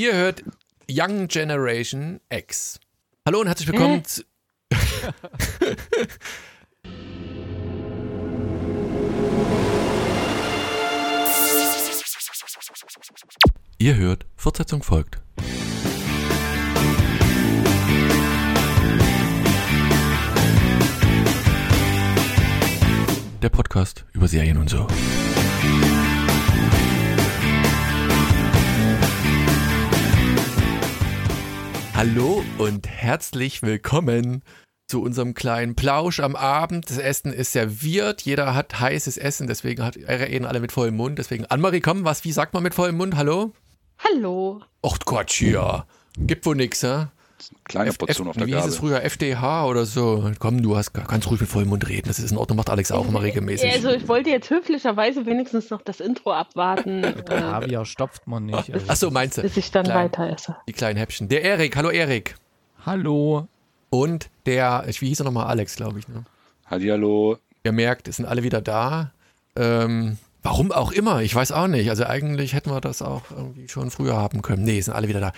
Ihr hört Young Generation X. Hallo und herzlich willkommen zu. Ihr hört, Fortsetzung folgt. Der Podcast über Serien und so. Hallo und herzlich willkommen zu unserem kleinen Plausch am Abend. Das Essen ist serviert. Jeder hat heißes Essen, deswegen hat reden alle mit vollem Mund. Deswegen, Annemarie, komm, was, wie sagt man mit vollem Mund? Hallo? Hallo. Och Gott, hier. Gibt wohl nix, ja? Kleine Portion F auf der Wie hieß es Gabel. früher? FDH oder so? Komm, du hast ganz ruhig mit vollem Mund reden. Das ist in Ordnung, macht Alex auch immer regelmäßig. Also ich wollte jetzt höflicherweise wenigstens noch das Intro abwarten, äh, Kaviar stopft man nicht. Also. Ach so, meinst du? bis ich dann Klein. weiter esse. Die kleinen Häppchen. Der Erik, hallo Erik. Hallo. Und der, wie hieß er nochmal? Alex, glaube ich. Ne? Hallihallo. Ihr merkt, es sind alle wieder da. Ähm, warum auch immer, ich weiß auch nicht. Also eigentlich hätten wir das auch irgendwie schon früher haben können. Nee, es sind alle wieder da.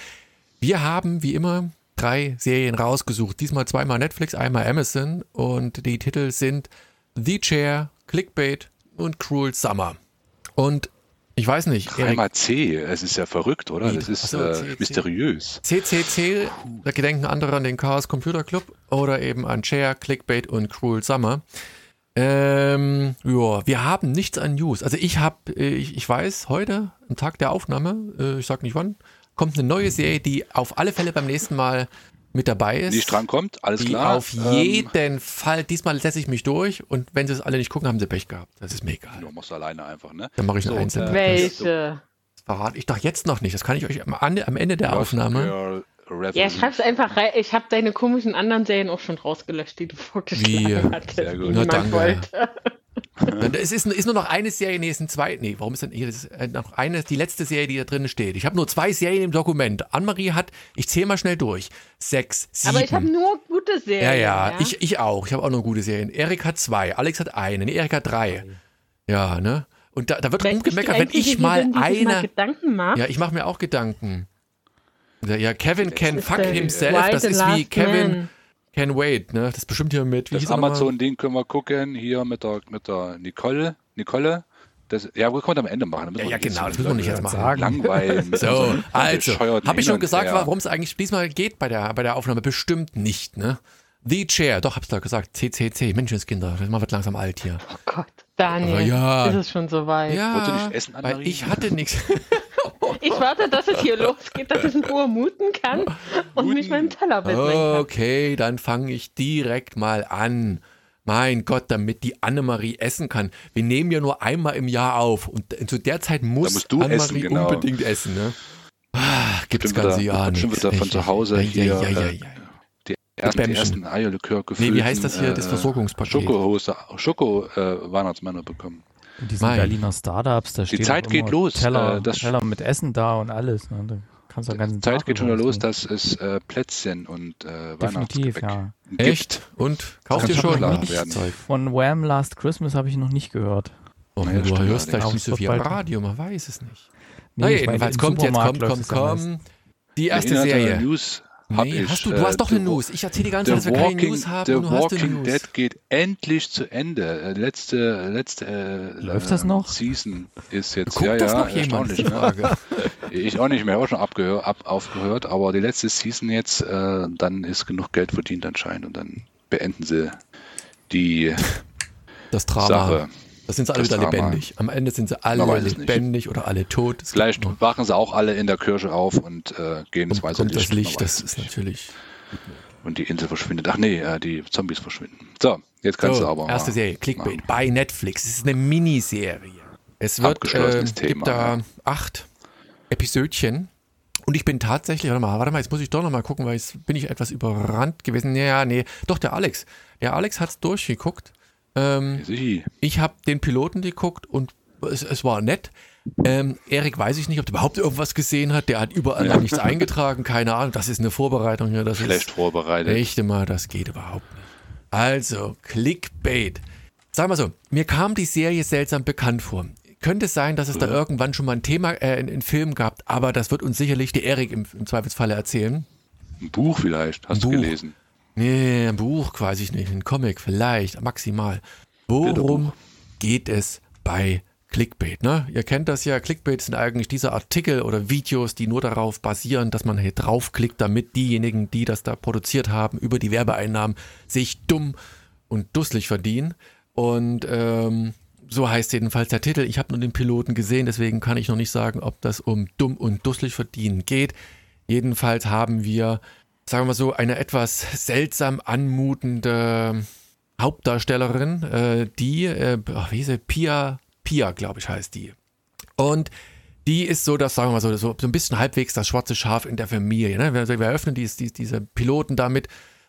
Wir haben, wie immer, drei Serien rausgesucht. Diesmal zweimal Netflix, einmal Amazon. Und die Titel sind The Chair, Clickbait und Cruel Summer. Und ich weiß nicht, Dreimal C. Es ist ja verrückt, oder? Das ist so, äh, C, C. mysteriös. CCC, da gedenken andere an den Chaos Computer Club oder eben an Chair, Clickbait und Cruel Summer. Ähm, ja, wir haben nichts an News. Also ich habe, ich, ich weiß, heute, am Tag der Aufnahme, äh, ich sag nicht wann, kommt eine neue Serie, die auf alle Fälle beim nächsten Mal mit dabei ist. Nicht drankommt, alles die klar. auf Ähm, jeden Fall, diesmal setze ich mich durch und wenn sie es alle nicht gucken, haben sie Pech gehabt. Das ist mir egal. Du machst alleine einfach, ne? Dann mache ich eine So, einzelne. äh, Welche? Das verrate ich doch jetzt noch nicht. Das kann ich euch am, Ende- am Ende der Aufnahme. Girl. Ja, schreib's einfach rein. Ich habe deine komischen anderen Serien auch schon rausgelöscht, die du vorgeschlagen Wie? hattest. Sehr gut. die Na, niemand danke. wollte. Es ist, ist nur noch eine Serie, nee, es sind zwei. Nee, warum ist denn hier das ist äh, noch eine, die letzte Serie, die da drin steht? Ich habe nur zwei Serien im Dokument. Annemarie hat, ich zähle mal schnell durch. Sechs, sieben. Aber ich habe nur gute Serien. ja, ja, Ich, ich auch. Ich habe auch nur gute Serien. Erik hat zwei, Alex hat eine, nee, Erik hat drei. Ja, ne? Und da, da wird Weil rumgemeckert, wenn ich mal mal eine. Gedanken macht. Ja, ich mache mir auch Gedanken. Ja, Kevin can fuck himself. Das ist wie Kevin Man. Can wait, ne? Das ist bestimmt hier mit, wie Das? Amazon-Ding können wir gucken, hier mit der, mit der Nicole. Nicole. Das, ja, wir können wir am Ende machen. Da Ja, ja, genau, das müssen wir nicht jetzt machen. sagen. Langweilen. So, also, habe ich schon gesagt, warum es eigentlich diesmal geht bei der, bei der Aufnahme? Bestimmt nicht, ne? The Chair, doch, hab's doch gesagt. CCC, Menschenskinder. Das wird langsam alt hier. Oh Gott, Daniel, Aber ja. ist es schon soweit. Ja, Wolltest du nicht essen, weil ich hatte nichts. Ich warte, dass es hier losgeht, dass ich in Ruhe muten kann und mich meinen Teller widmen kann. Okay, dann fange ich direkt mal an. Mein Gott, damit die Annemarie essen kann. Wir nehmen ja nur einmal im Jahr auf und zu der Zeit muss musst du Annemarie essen, genau. unbedingt essen, ne? Ah, gibt's Bestimmt ganze wieder- Jahr bestimmt nicht. wieder von zu Hause ja, hier, Ja, ja, ja, äh, ja. Die ersten, die ersten Eierlikör gefüllt. Nee, wie heißt das hier, das Versorgungspaket? Schokohose, Schoko-Weihnachtsmänner bekommen. In diesen Mein. Berliner Startups, da stehen Zeit auch geht los, Teller, äh, das- Teller mit Essen da und alles. Ne? Da kannst du ganzen Die Zeit Tag geht schon wieder los, dass es äh, Plätzchen und äh, Definitiv, Weihnachtsgebäck ja. gibt. Echt? Und kauft ihr schon? Von Wham! Last Christmas habe ich noch nicht gehört. Oh, Naja, du stimmt hörst vielleicht allerdings. nicht so viel bald- Radio, man weiß es nicht. Nee, meine, jedenfalls kommt jetzt, Supermarkt komm, läuft komm, es ja meist. komm. Die erste Serie. News hab Nee, ich. hast du, du äh, hast doch eine The- News. Ich erzähle die ganze Zeit, dass wir keine Walking, News haben The und du hast eine Walking News. Dead geht endlich zu Ende. Äh, Letzte, letzte äh, Läuft äh, das noch? Season ist jetzt. Guckt ja, das ja, noch jemand? ne? Frage. Ich auch nicht mehr, auch schon abgehör, ab, aufgehört, aber die letzte Season jetzt, äh, dann ist genug Geld verdient anscheinend und dann beenden sie die Das Drama. Sache. Das sind sie alle Das wieder lebendig. Am Ende sind sie alle es nicht. lebendig oder alle tot. Es gibt Vielleicht wachen sie auch alle in der Kirche auf und äh, gehen ins weiße kommt das Licht. Das es ist nicht. natürlich. Und die Insel verschwindet. Ach nee, äh, die Zombies verschwinden. So, jetzt kannst So, du aber erste mal Serie, Clickbait machen. bei Netflix. Es ist eine Miniserie. Es wird, äh, Abgeschlossenes gibt Thema, da ja. acht Episödchen. Und ich bin tatsächlich, warte mal, warte mal, jetzt muss ich doch noch mal gucken, weil jetzt bin ich etwas überrannt gewesen. Ja, nee, doch, der Alex. Der Alex hat's durchgeguckt. Ähm, ich habe den Piloten geguckt und es, es war nett. Ähm, Erik weiß ich nicht, ob der überhaupt irgendwas gesehen hat. Der hat überall noch nichts eingetragen. Keine Ahnung. Das ist eine Vorbereitung hier. Das Schlecht ist vorbereitet. echt immer, das geht überhaupt nicht. Also, Clickbait. Sag mal so, mir kam die Serie seltsam bekannt vor. könnte es sein, dass es da Ja. irgendwann schon mal ein Thema, äh, einen Film gab, aber das wird uns sicherlich der Erik im, im Zweifelsfalle erzählen. Ein Buch vielleicht, hast Ein du Buch. gelesen. Nee, ein Buch, weiß ich nicht, ein Comic vielleicht, maximal. Worum geht es bei Clickbait? Ne? Ihr kennt das ja, Clickbait sind eigentlich diese Artikel oder Videos, die nur darauf basieren, dass man hier draufklickt, damit diejenigen, die das da produziert haben, über die Werbeeinnahmen sich dumm und dusselig verdienen. Und ähm, so heißt jedenfalls der Titel. Ich habe nur den Piloten gesehen, deswegen kann ich noch nicht sagen, ob das um dumm und dusselig verdienen geht. Jedenfalls haben wir, sagen wir mal so, eine etwas seltsam anmutende Hauptdarstellerin, äh, die, äh, ach, wie hieß sie? Pia, Pia, glaube ich, heißt die. Und die ist so, das sagen wir mal so, so, so ein bisschen halbwegs das schwarze Schaf in der Familie. Ne? Wir, wir eröffnen dies, dies, diese Piloten damit,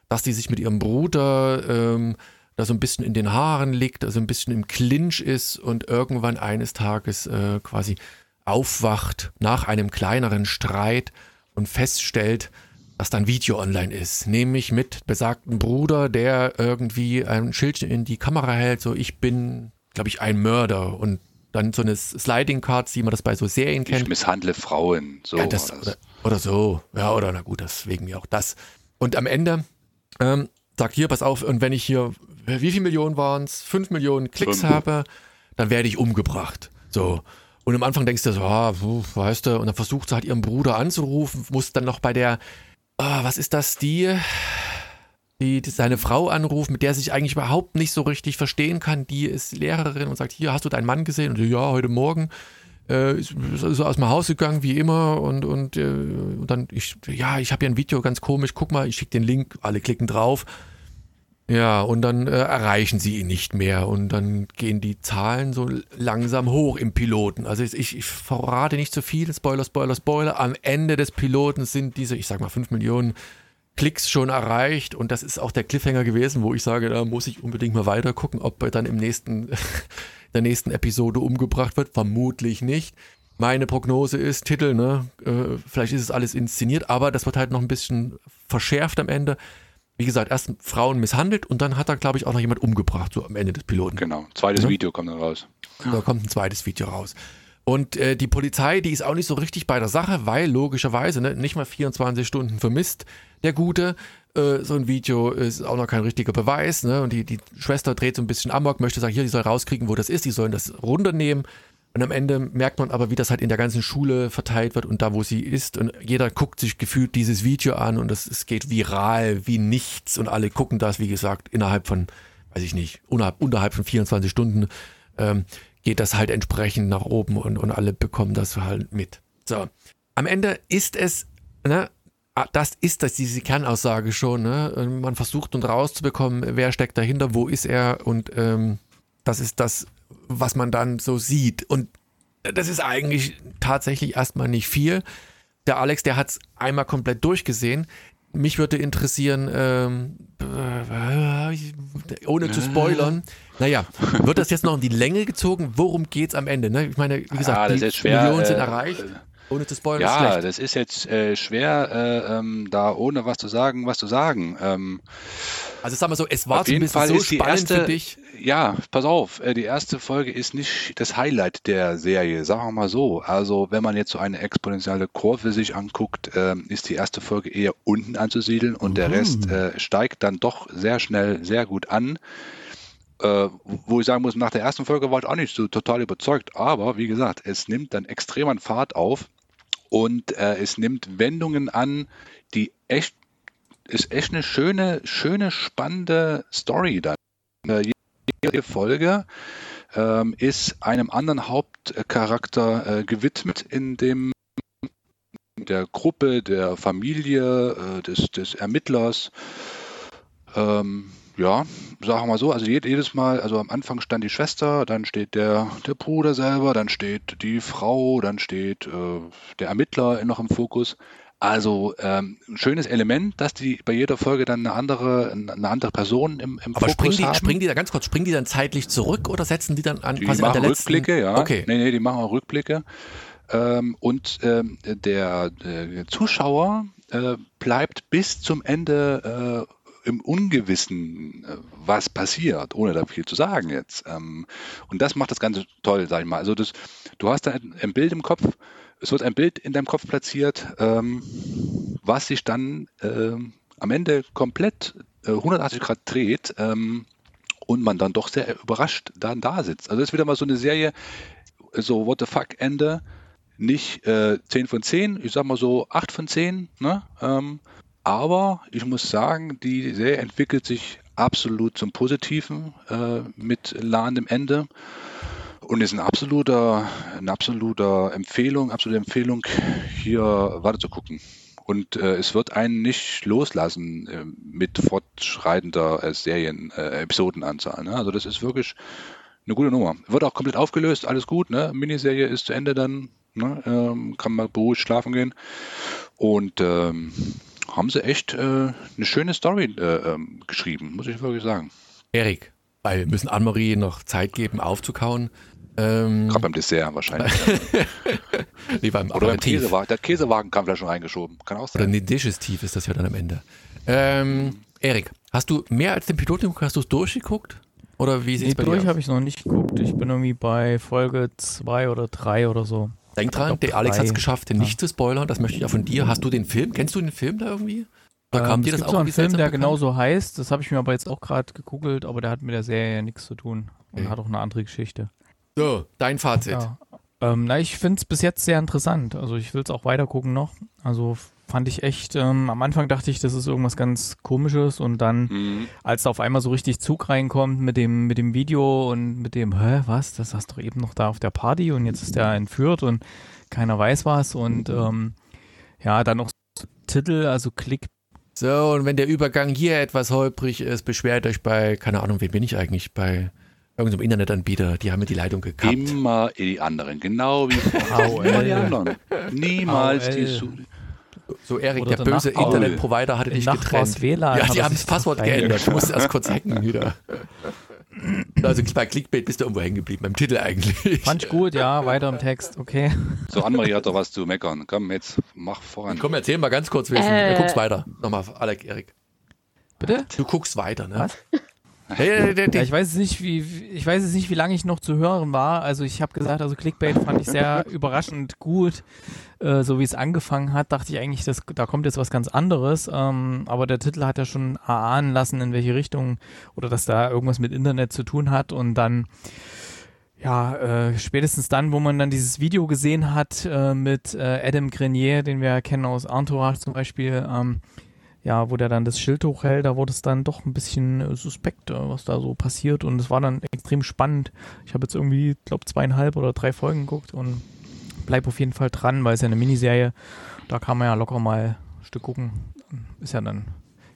dass die sich mit ihrem Bruder ähm, da so ein bisschen in den Haaren liegt, also ein bisschen im Clinch ist und irgendwann eines Tages äh, quasi aufwacht nach einem kleineren Streit und feststellt, dass dann Video online ist. Nämlich mit besagten Bruder, der irgendwie ein Schildchen in die Kamera hält, so ich bin, glaube ich, ein Mörder und dann so eine Sliding Cards, wie man das bei so Serien Ich kennt. misshandle Frauen. So Ja, das, oder, oder so. Ja, oder na gut, deswegen mir auch das. Und am Ende ähm, sagt hier, pass auf, und wenn ich hier, wie viele Millionen waren es? Fünf Millionen Klicks Fünf. habe, dann werde ich umgebracht. So. Und am Anfang denkst du so, ah, weißt du, und dann versucht sie halt ihren Bruder anzurufen, muss dann noch bei der, ah, was ist das, die, die, die seine Frau anruft, mit der sich eigentlich überhaupt nicht so richtig verstehen kann. Die ist Lehrerin und sagt, hier, hast du deinen Mann gesehen? Und sie, ja, heute Morgen äh, ist, so aus dem Haus gegangen wie immer und, und, äh, und dann, ich, ja, ich habe hier ein Video ganz komisch, guck mal, ich schicke den Link, alle klicken drauf. Ja, und dann äh, erreichen sie ihn nicht mehr und dann gehen die Zahlen so langsam hoch im Piloten. Also ich, ich verrate nicht zu viel, Spoiler, Spoiler, Spoiler. Am Ende des Piloten sind diese, ich sag mal, 5 Millionen Klicks schon erreicht und das ist auch der Cliffhanger gewesen, wo ich sage, da muss ich unbedingt mal weiter gucken, ob er dann im nächsten, der nächsten Episode umgebracht wird. Vermutlich nicht. Meine Prognose ist, Titel, ne, äh, vielleicht ist es alles inszeniert, aber das wird halt noch ein bisschen verschärft am Ende. Wie gesagt, erst Frauen misshandelt und dann hat er, glaube ich, auch noch jemand umgebracht, so am Ende des Piloten. Genau. Zweites Ja. Video kommt dann raus. Da kommt ein zweites Video raus. Und äh, die Polizei, die ist auch nicht so richtig bei der Sache, weil logischerweise ne, nicht mal 24 Stunden vermisst der Gute. Äh, so ein Video ist auch noch kein richtiger Beweis. Ne? Und die, die Schwester dreht so ein bisschen Amok, möchte sagen, hier, die soll rauskriegen, wo das ist, die sollen das runternehmen. Und am Ende merkt man aber, wie das halt in der ganzen Schule verteilt wird und da, wo sie ist. Und jeder guckt sich gefühlt dieses Video an und es, geht viral wie nichts. Und alle gucken das, wie gesagt, innerhalb von, weiß ich nicht, unterhalb, unterhalb von 24 Stunden ähm, geht das halt entsprechend nach oben und, und alle bekommen das halt mit. So. Am Ende ist es, ne, ah, das ist das, diese Kernaussage schon, ne? Man versucht und rauszubekommen, wer steckt dahinter, wo ist er und ähm, das ist das, was man dann so sieht. Und das ist eigentlich tatsächlich erstmal nicht viel. Der Alex, der hat es einmal komplett durchgesehen. Mich würde interessieren, ähm, äh, ohne zu spoilern, naja, wird das jetzt noch in die Länge gezogen? Worum geht's am Ende? Ne? Ich meine, wie gesagt, Ah, die schwer, Millionen sind äh, erreicht. Ohne zu spoilern ist Ja, schlecht. das ist jetzt äh, schwer, äh, ähm, da ohne was zu sagen, was zu sagen. Ähm, Also sagen wir so, es war zumindest Fall so ist spannend erste, für dich. ja, pass auf, äh, die erste Folge ist nicht das Highlight der Serie, sagen wir mal so. Also wenn man jetzt so eine exponentielle Kurve sich anguckt, ähm, ist die erste Folge eher unten anzusiedeln und der Rest äh, steigt dann doch sehr schnell sehr gut an. Äh, wo ich sagen muss, nach der ersten Folge war ich auch nicht so total überzeugt, aber wie gesagt, es nimmt dann extrem an Fahrt auf und äh, es nimmt Wendungen an, die echt ist echt eine schöne, schöne, spannende Story dann. Äh, jede Folge ähm, ist einem anderen Hauptcharakter äh, gewidmet in dem der Gruppe, der Familie, äh, des, des Ermittlers. Ähm, ja, sagen wir mal so, also jed- jedes Mal, also am Anfang stand die Schwester, dann steht der, der Bruder selber, dann steht die Frau, dann steht äh, der Ermittler noch im Fokus. Also ähm, ein schönes Element, dass die bei jeder Folge dann eine andere, eine andere Person im, im Aber Fokus springen die, haben. springen die da ganz kurz, springen die dann zeitlich zurück oder setzen die dann an Die quasi an machen der letzten? Rückblicke, ja. Okay. Nee, nee, die machen auch Rückblicke. Ähm, und ähm, der, der Zuschauer äh, bleibt bis zum Ende im Ungewissen, äh, was passiert, ohne da viel zu sagen jetzt. Ähm, und das macht das Ganze toll, sag ich mal. Also das, du hast ein, ein Bild im Kopf, es wird ein Bild in deinem Kopf platziert, ähm, was sich dann ähm, am Ende komplett äh, 180 Grad dreht und man dann doch sehr überrascht dann da sitzt. Also das ist wieder mal so eine Serie, so What the fuck Ende, nicht äh, 10 von 10, ich sag mal so 8 von 10, ne? Ähm, aber ich muss sagen, die Serie entwickelt sich absolut zum Positiven äh, mit lahendem Ende und ist ein absoluter, eine absolute Empfehlung, absolute Empfehlung, hier weiter zu gucken. Und äh, es wird einen nicht loslassen äh, mit fortschreitender äh, Serien, äh. Ne? Also das ist wirklich eine gute Nummer. Wird auch komplett aufgelöst, alles gut. Ne? Miniserie ist zu Ende dann, ne? ähm, kann man beruhigt schlafen gehen. Und ähm, haben sie echt äh, eine schöne Story äh, ähm, geschrieben, muss ich wirklich sagen. Erik, weil wir müssen Anne-Marie noch Zeit geben, aufzukauen. Ähm, Gerade beim Dessert wahrscheinlich. nee, beim Oder beim Käsewagen. Der Käsewagen kam vielleicht schon reingeschoben. Kann auch sein. Oder nee, Digestiv ist das ja dann am Ende. Ähm, Erik, hast du mehr als den Piloten geguckt? Hast du es durchgeguckt? Oder wie sieht es nee, bei durch habe ich noch nicht geguckt. Ich bin irgendwie bei Folge 2 oder 3 oder so. Denk dran, der Alex hat es geschafft, den ja. nicht zu spoilern. Das möchte ich ja von dir. Hast du den Film? Kennst du den Film da irgendwie? Kam ähm, dir das gibt auch so einen Film, der genauso heißt. Das habe ich mir aber jetzt auch gerade gegoogelt, aber der hat mit der Serie ja nichts zu tun und okay. hat auch eine andere Geschichte. So, dein Fazit. Ja. Ähm, na, ich finde es bis jetzt sehr interessant. Also ich will es auch weiter gucken noch. Also fand ich echt, ähm, am Anfang dachte ich, das ist irgendwas ganz komisches und dann, mhm. als da auf einmal so richtig Zug reinkommt mit dem, mit dem Video und mit dem, hä, was, das hast du doch eben noch da auf der Party und jetzt ist der entführt und keiner weiß was und ähm, ja, dann noch so Titel, also Klick. So, und wenn der Übergang hier etwas holprig ist, beschwert euch bei, keine Ahnung, wen bin ich eigentlich, bei irgendeinem Internetanbieter, die haben mir die Leitung gekappt. Immer die anderen, genau wie Immer die anderen. Niemals die so, Erik, der böse Internetprovider hatte dich getrennt. WLAN ja, die haben das Passwort geändert. Du musst erst kurz hacken wieder. Also bei Clickbait bist du irgendwo hängen geblieben, beim Titel eigentlich. Fand ich gut, ja, weiter im Text, okay. So, Annemarie hat doch was zu meckern. Komm, jetzt mach voran. Komm, erzähl mal ganz kurz, äh. du guckst weiter. Nochmal, Alec, Erik. Bitte? Du guckst weiter, ne? Was? Ja, ich weiß nicht, wie ich weiß jetzt nicht, wie lange ich noch zu hören war. Also ich habe gesagt, also Clickbait fand ich sehr überraschend gut. Äh, so wie es angefangen hat, dachte ich eigentlich, dass, da kommt jetzt was ganz anderes. Ähm, aber der Titel hat ja schon erahnen lassen, in welche Richtung oder dass da irgendwas mit Internet zu tun hat. Und dann ja, äh, spätestens dann, wo man dann dieses Video gesehen hat äh, mit äh, Adam Grenier, den wir kennen aus Entourage zum Beispiel, ähm, ja, wo der dann das Schild hochhält, da wurde es dann doch ein bisschen äh, suspekt, äh, was da so passiert und es war dann extrem spannend. Ich habe jetzt irgendwie, glaube zweieinhalb oder drei Folgen geguckt und bleib auf jeden Fall dran, weil es ja eine Miniserie, da kann man ja locker mal ein Stück gucken. Ist ja dann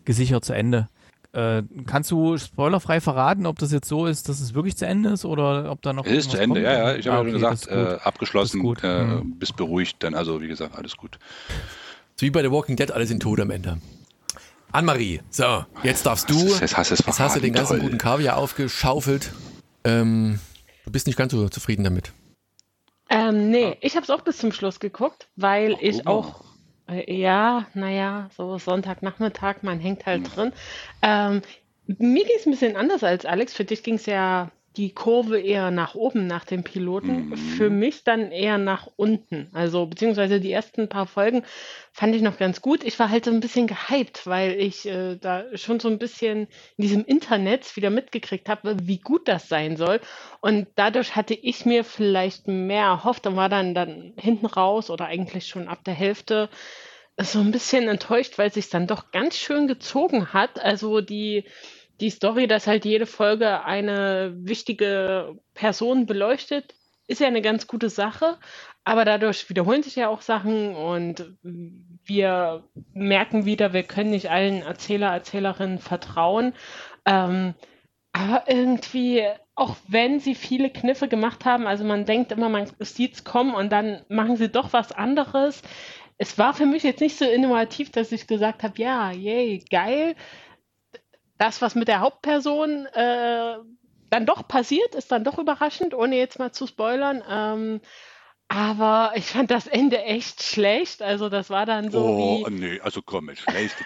gesichert zu Ende. Äh, kannst du spoilerfrei verraten, ob das jetzt so ist, dass es wirklich zu Ende ist oder ob da noch. Es ist zu Ende, kommt? ja, ja. Ich habe ah, okay, ja schon gesagt, äh, abgeschlossen, äh, mhm. bist beruhigt, dann also wie gesagt, alles gut. So wie bei The Walking Dead, alle sind tot am Ende. Anne-Marie, so, jetzt darfst du. Jetzt hast, jetzt hast du den ganzen toll. guten Kaviar aufgeschaufelt. Ähm, du bist nicht ganz so zufrieden damit. Ähm, nee, ich habe es auch bis zum Schluss geguckt, weil Ach, ich auch, äh, ja, naja, so Sonntagnachmittag, man hängt halt hm. drin. Ähm, mir ging es ein bisschen anders als Alex. Für dich ging es ja die Kurve eher nach oben nach dem Piloten, mhm. für mich dann eher nach unten. Also beziehungsweise die ersten paar Folgen fand ich noch ganz gut. Ich war halt so ein bisschen gehypt, weil ich äh, da schon so ein bisschen in diesem Internet wieder mitgekriegt habe, wie gut das sein soll. Und dadurch hatte ich mir vielleicht mehr erhofft und war dann, dann hinten raus oder eigentlich schon ab der Hälfte so ein bisschen enttäuscht, weil es sich dann doch ganz schön gezogen hat. Also die die Story, dass halt jede Folge eine wichtige Person beleuchtet, ist ja eine ganz gute Sache. Aber dadurch wiederholen sich ja auch Sachen und wir merken wieder, wir können nicht allen Erzähler, Erzählerinnen vertrauen. Ähm, aber irgendwie, auch wenn sie viele Kniffe gemacht haben, also man denkt immer, man sieht es kommen und dann machen sie doch was anderes. Es war für mich jetzt nicht so innovativ, dass ich gesagt habe, ja, yay, geil das, was mit der Hauptperson äh, dann doch passiert, ist dann doch überraschend, ohne jetzt mal zu spoilern. Ähm, Aber ich fand das Ende echt schlecht. Also das war dann so Oh, wie. nee, also komm, schlecht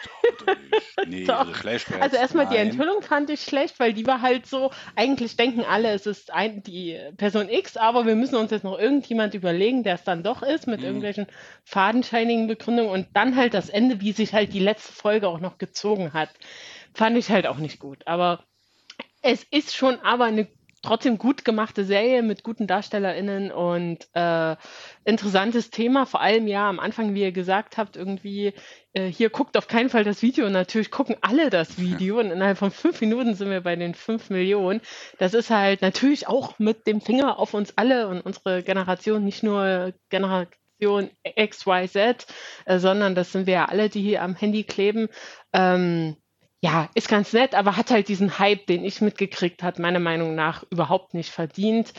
nicht. Nee, also schlecht Also erstmal die nein. Enthüllung fand ich schlecht, weil die war halt so, eigentlich denken alle, es ist ein, die Person X, aber wir müssen uns jetzt noch irgendjemand überlegen, der es dann doch ist, mit Mhm. irgendwelchen fadenscheinigen Begründungen und dann halt das Ende, wie sich halt die letzte Folge auch noch gezogen hat, fand ich halt auch nicht gut. Aber es ist schon aber eine trotzdem gut gemachte Serie mit guten DarstellerInnen und äh, interessantes Thema. Vor allem ja am Anfang, wie ihr gesagt habt, irgendwie äh, hier guckt auf keinen Fall das Video. Und natürlich gucken alle das Video und innerhalb von fünf Minuten sind wir bei den fünf Millionen. Das ist halt natürlich auch mit dem Finger auf uns alle und unsere Generation, nicht nur Generation XYZ, äh, sondern das sind wir ja alle, die hier am Handy kleben. Ähm, ja, ist ganz nett, aber hat halt diesen Hype, den ich mitgekriegt hat, meiner Meinung nach überhaupt nicht verdient.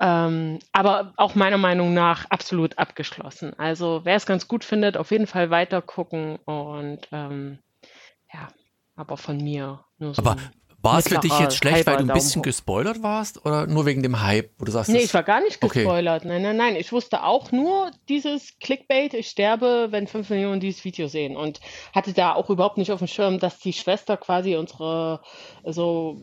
Ähm, aber auch meiner Meinung nach absolut abgeschlossen. Also wer es ganz gut findet, auf jeden Fall weiter gucken und ähm, ja, aber von mir nur so. Aber war es für dich jetzt schlecht, weil du ein bisschen Daumen gespoilert warst oder nur wegen dem Hype, wo du sagst, Nee, ich war gar nicht Okay. gespoilert. Nein, nein, nein. Ich wusste auch nur dieses Clickbait, ich sterbe, wenn fünf Millionen dieses Video sehen. Und hatte da auch überhaupt nicht auf dem Schirm, dass die Schwester quasi unsere, so,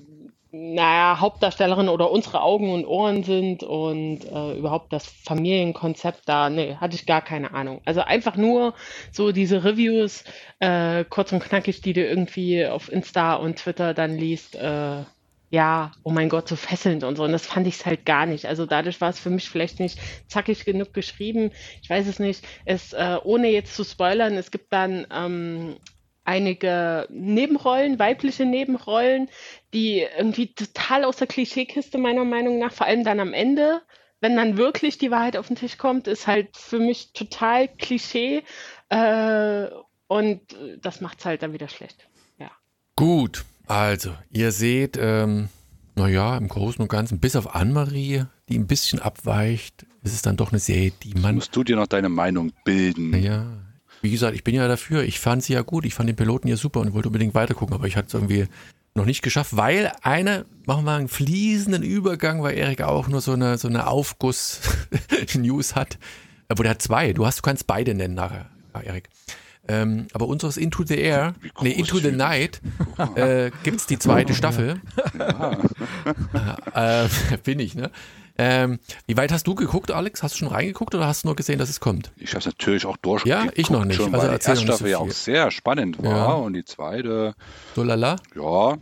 naja, Hauptdarstellerin oder unsere Augen und Ohren sind und äh, überhaupt das Familienkonzept da, nee, hatte ich gar keine Ahnung. Also einfach nur so diese Reviews, äh, kurz und knackig, die du irgendwie auf Insta und Twitter dann liest, äh, ja, oh mein Gott, so fesselnd und so. Und das fand ich halt gar nicht. Also dadurch war es für mich vielleicht nicht zackig genug geschrieben. Ich weiß es nicht. Es, äh, ohne jetzt zu spoilern, es gibt dann ähm, einige Nebenrollen, weibliche Nebenrollen, die irgendwie total aus der Klischeekiste meiner Meinung nach, vor allem dann am Ende, wenn dann wirklich die Wahrheit auf den Tisch kommt, ist halt für mich total Klischee äh, und das macht es halt dann wieder schlecht. Ja. Gut, also, ihr seht, ähm, naja, im Großen und Ganzen, bis auf Anne-Marie, die ein bisschen abweicht, ist es dann doch eine Serie, die man. Musst du dir noch deine Meinung bilden? Ja, wie gesagt, ich bin ja dafür. Ich fand sie ja gut. Ich fand den Piloten ja super und wollte unbedingt weitergucken, aber ich hatte es irgendwie noch nicht geschafft, weil eine, machen wir einen fließenden Übergang, weil Erik auch nur so eine, so eine Aufguss-News hat. Obwohl, der hat zwei. Du hast, du kannst beide nennen nachher, ja, Erik. Ähm, aber unseres Into the Air, nee, Into the. Night, äh, gibt's die zweite Staffel. äh, bin ich, ne? Ähm, wie weit hast du geguckt, Alex? Hast du schon reingeguckt oder hast du nur gesehen, dass es kommt? Ich habe es natürlich auch durchgeguckt. Ja, ich noch nicht. Schon, Also weil die erste nicht so Staffel ja auch sehr spannend war Ja. und die zweite, So lala? ja,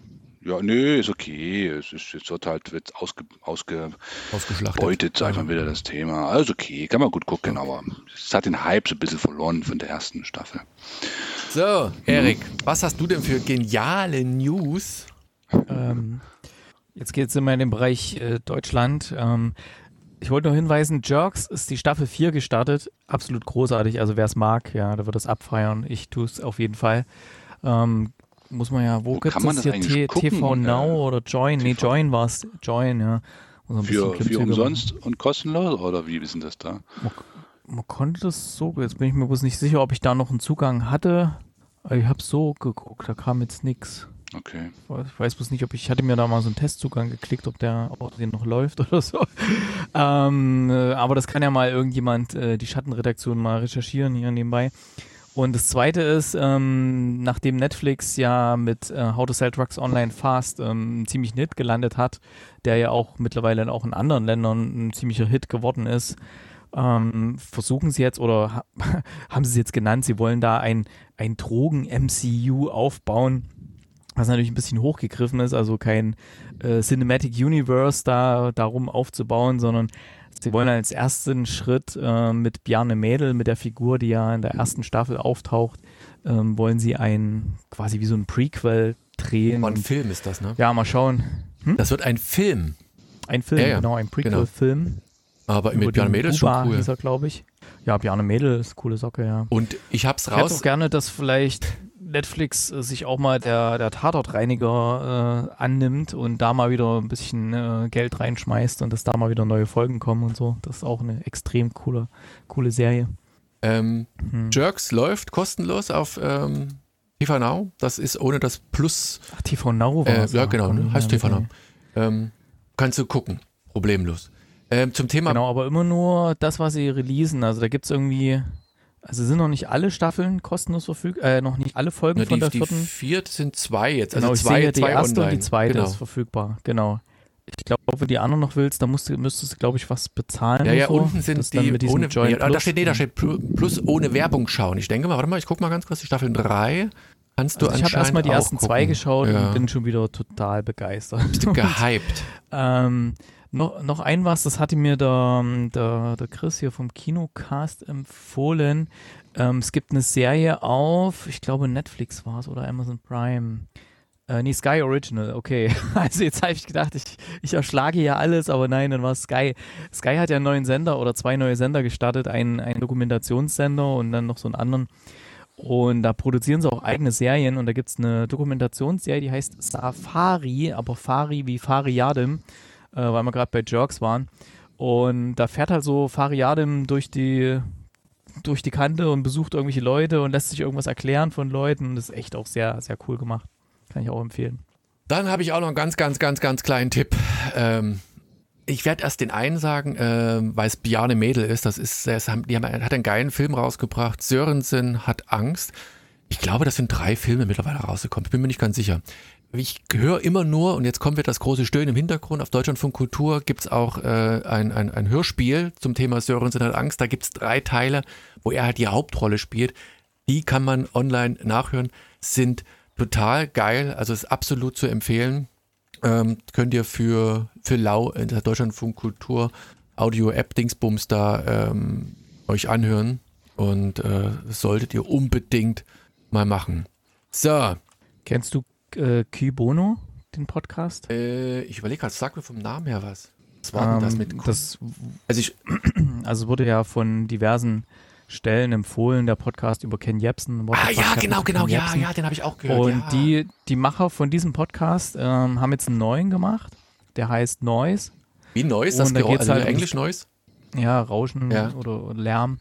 ja, nee, ist okay. Es ist jetzt wird halt wird ausge, ausgebeutet, Ausgeschlachtet. sag ich mal wieder das Thema. Also okay, kann man gut gucken, aber es hat den Hype so ein bisschen verloren von der ersten Staffel. So, Erik, was hast du denn für geniale News? Ähm, jetzt geht es immer in den Bereich äh, Deutschland. Ähm, ich wollte noch hinweisen, Jerks ist die Staffel 4 gestartet. Absolut großartig. Also wer es mag, ja, der wird es abfeiern. Ich tue es auf jeden Fall. Ähm, muss man ja, wo, Wo gibt kann man es hier? T gucken? TV Now Äh, oder Join? Nee, TV. Join war es. Join, ja. Man bisschen Für, für machen. umsonst und kostenlos oder wie ist denn das da? Man konnte das so, jetzt bin ich mir bloß nicht sicher, ob ich da noch einen Zugang hatte. Ich habe so geguckt, da kam jetzt nichts. Okay. Ich weiß bloß nicht, ob ich, ich hatte mir da mal so einen Testzugang geklickt, ob der, ob der noch läuft oder so. Ähm, äh, aber das kann ja mal irgendjemand, äh, die Schattenredaktion mal recherchieren hier nebenbei. Und das zweite ist, ähm, nachdem Netflix ja mit äh, How to Sell Drugs Online Fast ähm, ziemlich einen Hit gelandet hat, der ja auch mittlerweile auch in anderen Ländern ein ziemlicher Hit geworden ist, ähm, versuchen sie jetzt oder ha haben sie es jetzt genannt, sie wollen da ein, ein Drogen-MCU aufbauen, was natürlich ein bisschen hochgegriffen ist, also kein äh, Cinematic Universe da darum aufzubauen, sondern sie wollen als ersten Schritt äh, mit Bjarne Mädel, mit der Figur, die ja in der ersten Staffel auftaucht, ähm, wollen sie ein quasi wie so ein Prequel drehen. Ein Film ist das, ne? ja, mal schauen. Das wird ein Film, Ein Film, Ja, ja, genau, ein Prequel-Film. aber Über mit Björn den Mädel ist schon cool. glaube ich. Ja, Bjarne Mädel ist eine coole Socke, ja. Und ich hab's Ich hätte raus. auch gerne, dass vielleicht Netflix äh, sich auch mal der, der Tatortreiniger äh, annimmt und da mal wieder ein bisschen äh, Geld reinschmeißt und dass da mal wieder neue Folgen kommen und so. Das ist auch eine extrem coole, coole Serie. Ähm, Hm. Jerks läuft kostenlos auf ähm, TV Now. Das ist ohne das Plus. Ach, TV Now war Äh, ja, genau, ne? Ja, heißt TV okay. Now. Ähm, kannst du gucken. Problemlos. Ähm, zum Thema. Genau, aber immer nur das, was sie releasen. Also da gibt es irgendwie, also sind noch nicht alle Staffeln kostenlos verfügbar, äh, noch nicht alle Folgen Na, von die, der die vierten. vierte sind zwei jetzt. Genau, Also ich zwei, sehe die zwei erste online. und die zweite genau. ist verfügbar. Genau. Ich glaube, wenn die anderen noch willst, dann musst du, müsstest du, glaube ich, was bezahlen. Ja, ja, so. unten sind Das die ohne, Join ja, da steht, nee, da steht Plu- plus ohne Werbung schauen. Ich denke mal, warte mal, ich guck mal ganz kurz, die Staffel 3 kannst du Also ich habe erstmal die ersten zwei gucken. geschaut ja. und bin schon wieder total begeistert. Bist du gehypt? Ähm, noch, noch ein was, das hatte mir der, der, der Chris hier vom Kinocast empfohlen. Ähm, es gibt eine Serie auf, ich glaube Netflix war es oder Amazon Prime. Äh, nee, Sky Original, okay. Also jetzt habe ich gedacht, ich, ich erschlage ja alles, aber nein, dann war es Sky. Sky hat ja einen neuen Sender oder zwei neue Sender gestartet, einen, einen Dokumentationssender und dann noch so einen anderen. Und da produzieren sie auch eigene Serien und da gibt es eine Dokumentationsserie, die heißt Safari, aber Fari wie Fariadim, äh, weil wir gerade bei Jerks waren. Und da fährt halt so Fariadim durch die, durch die Kante und besucht irgendwelche Leute und lässt sich irgendwas erklären von Leuten. Das ist echt auch sehr, sehr cool gemacht. Kann ich auch empfehlen. Dann habe ich auch noch einen ganz, ganz, ganz, ganz kleinen Tipp. Ähm, ich werde erst den einen sagen, ähm, weil es Bjarne Mädel ist. Das ist, der ist, die haben, hat einen geilen Film rausgebracht. Sörensen hat Angst. Ich glaube, das sind drei Filme mittlerweile rausgekommen. Ich bin mir nicht ganz sicher. Ich höre immer nur, und jetzt kommt wieder das große Stöhnen im Hintergrund, auf Deutschlandfunk Kultur gibt es auch äh, ein, ein, ein Hörspiel zum Thema Sörensen hat Angst. Da gibt es drei Teile, wo er halt die Hauptrolle spielt. Die kann man online nachhören, sind total geil, also ist absolut zu empfehlen. Ähm, könnt ihr für, für Lau in der Deutschlandfunk Kultur Audio-App Dingsbums da ähm, euch anhören und äh, solltet ihr unbedingt mal machen. So, Kennst du äh, Ky Bono, den Podcast? äh, ich überlege gerade, sag mir vom Namen her was. Was war denn das Ähm, mit? das also ich, Also wurde ja von diversen Stellen empfohlen, der Podcast über Ken Jebsen. ah ja, genau, Ken genau, ja, Jebsen. ja, den habe ich auch gehört. Und ja. die, die Macher von diesem Podcast ähm, haben jetzt einen neuen gemacht. Der heißt Noise. Wie das und da Geräusch, geht's also halt Englisch Neues? Ja, Rauschen Ja. Oder, oder Lärm.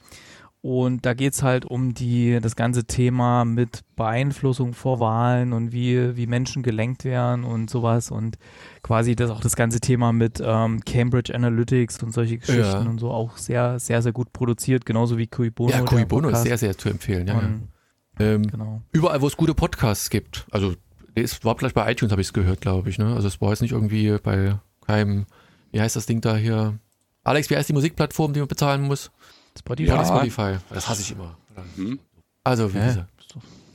Und da geht es halt um die, das ganze Thema mit Beeinflussung vor Wahlen und wie, wie Menschen gelenkt werden und sowas. Und quasi das auch das ganze Thema mit ähm, Cambridge Analytics und solche Geschichten Ja. und so auch sehr, sehr, sehr gut produziert, genauso wie Cui Bono. Ja, Cui Bono ist sehr, sehr zu empfehlen. Ja, ja. Und, Ähm, genau. Überall, wo es gute Podcasts gibt. Also, es war vielleicht bei iTunes, habe ich es gehört, glaube ich. Ne? Also, es war jetzt nicht irgendwie bei keinem, wie heißt das Ding da hier? Alex, wie heißt die Musikplattform, die man bezahlen muss? Spotify. Ja. Spotify. Das hasse ich immer. Hm? Also, wie gesagt.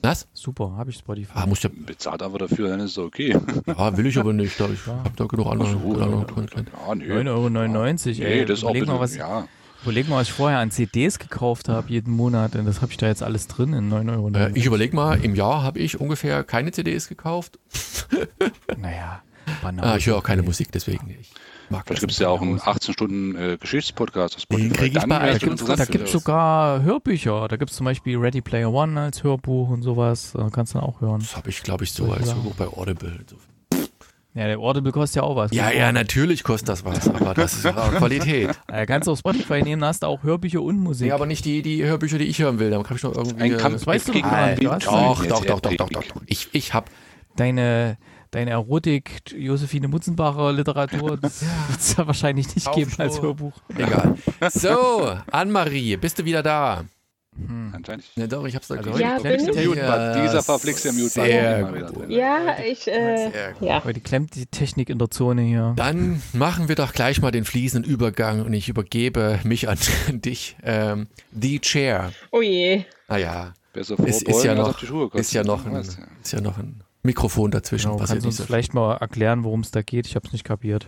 Was? Super, habe ich Spotify. Ah, muss ja, Bezahlt aber dafür, dann ist es okay. ja, will ich aber nicht. Da- Ich habe da genug andere, so, andere ja, nee. 9,99 Euro, ey. Nee, das ist auch überleg, bitte, mal, was, ja. überleg mal, was ich vorher an CDs gekauft habe jeden Monat. Und das habe ich da jetzt alles drin in 9,99 Euro. Äh, ich überlege mal, im Jahr habe ich ungefähr keine CDs gekauft. Naja, banal. Ah, ich höre auch keine Musik, deswegen nicht. Ich mag Vielleicht das gibt es ja auch einen nicht. 18-Stunden-Geschichtspodcast auf Den Spotify. krieg ich Dann bei Da gibt es sogar Hörbücher. Da gibt es zum Beispiel Ready Player One als Hörbuch und sowas. Da kannst du dann auch hören. Das habe ich, glaube ich, so als. Hörbuch bei Audible. Ja, der Audible kostet ja auch was. Ja, ja, natürlich kostet das was, aber das ist auch Qualität. Äh, kannst du auf Spotify nehmen, da hast du auch Hörbücher und Musik. Nee, aber nicht die, die Hörbücher, die ich hören will. Da kann ich noch irgendwie. Ein äh, Kampf das weißt du gegen doch gar einen nicht. Doch, doch, doch, doch, doch, doch. Ich, ich hab. deine, deine Erotik, Josephine Mutzenbacher Literatur, das wird es ja wahrscheinlich nicht geben als Aufschluss. Hörbuch. Egal. So, Anne-Marie, bist du wieder da? Hm. Anscheinend. Ja, doch, ich hab's da Also gehört. Ja, bin ich. die, dieser verflixte Mute-Button. Ja, ich, äh, ja. heute klemmt die Technik in der Zone hier. Dann machen wir doch gleich mal den fließenden Übergang und ich übergebe mich an dich. Ähm, The Chair. Oh je. Naja, Besser ist, ist, vorbeugen, ja noch, auf die Schuhe kotzen. ist, ja noch ein, ist ja noch ein Mikrofon dazwischen. Genau, kannst du uns vielleicht mal erklären, worum es da geht? Ich habe es nicht kapiert.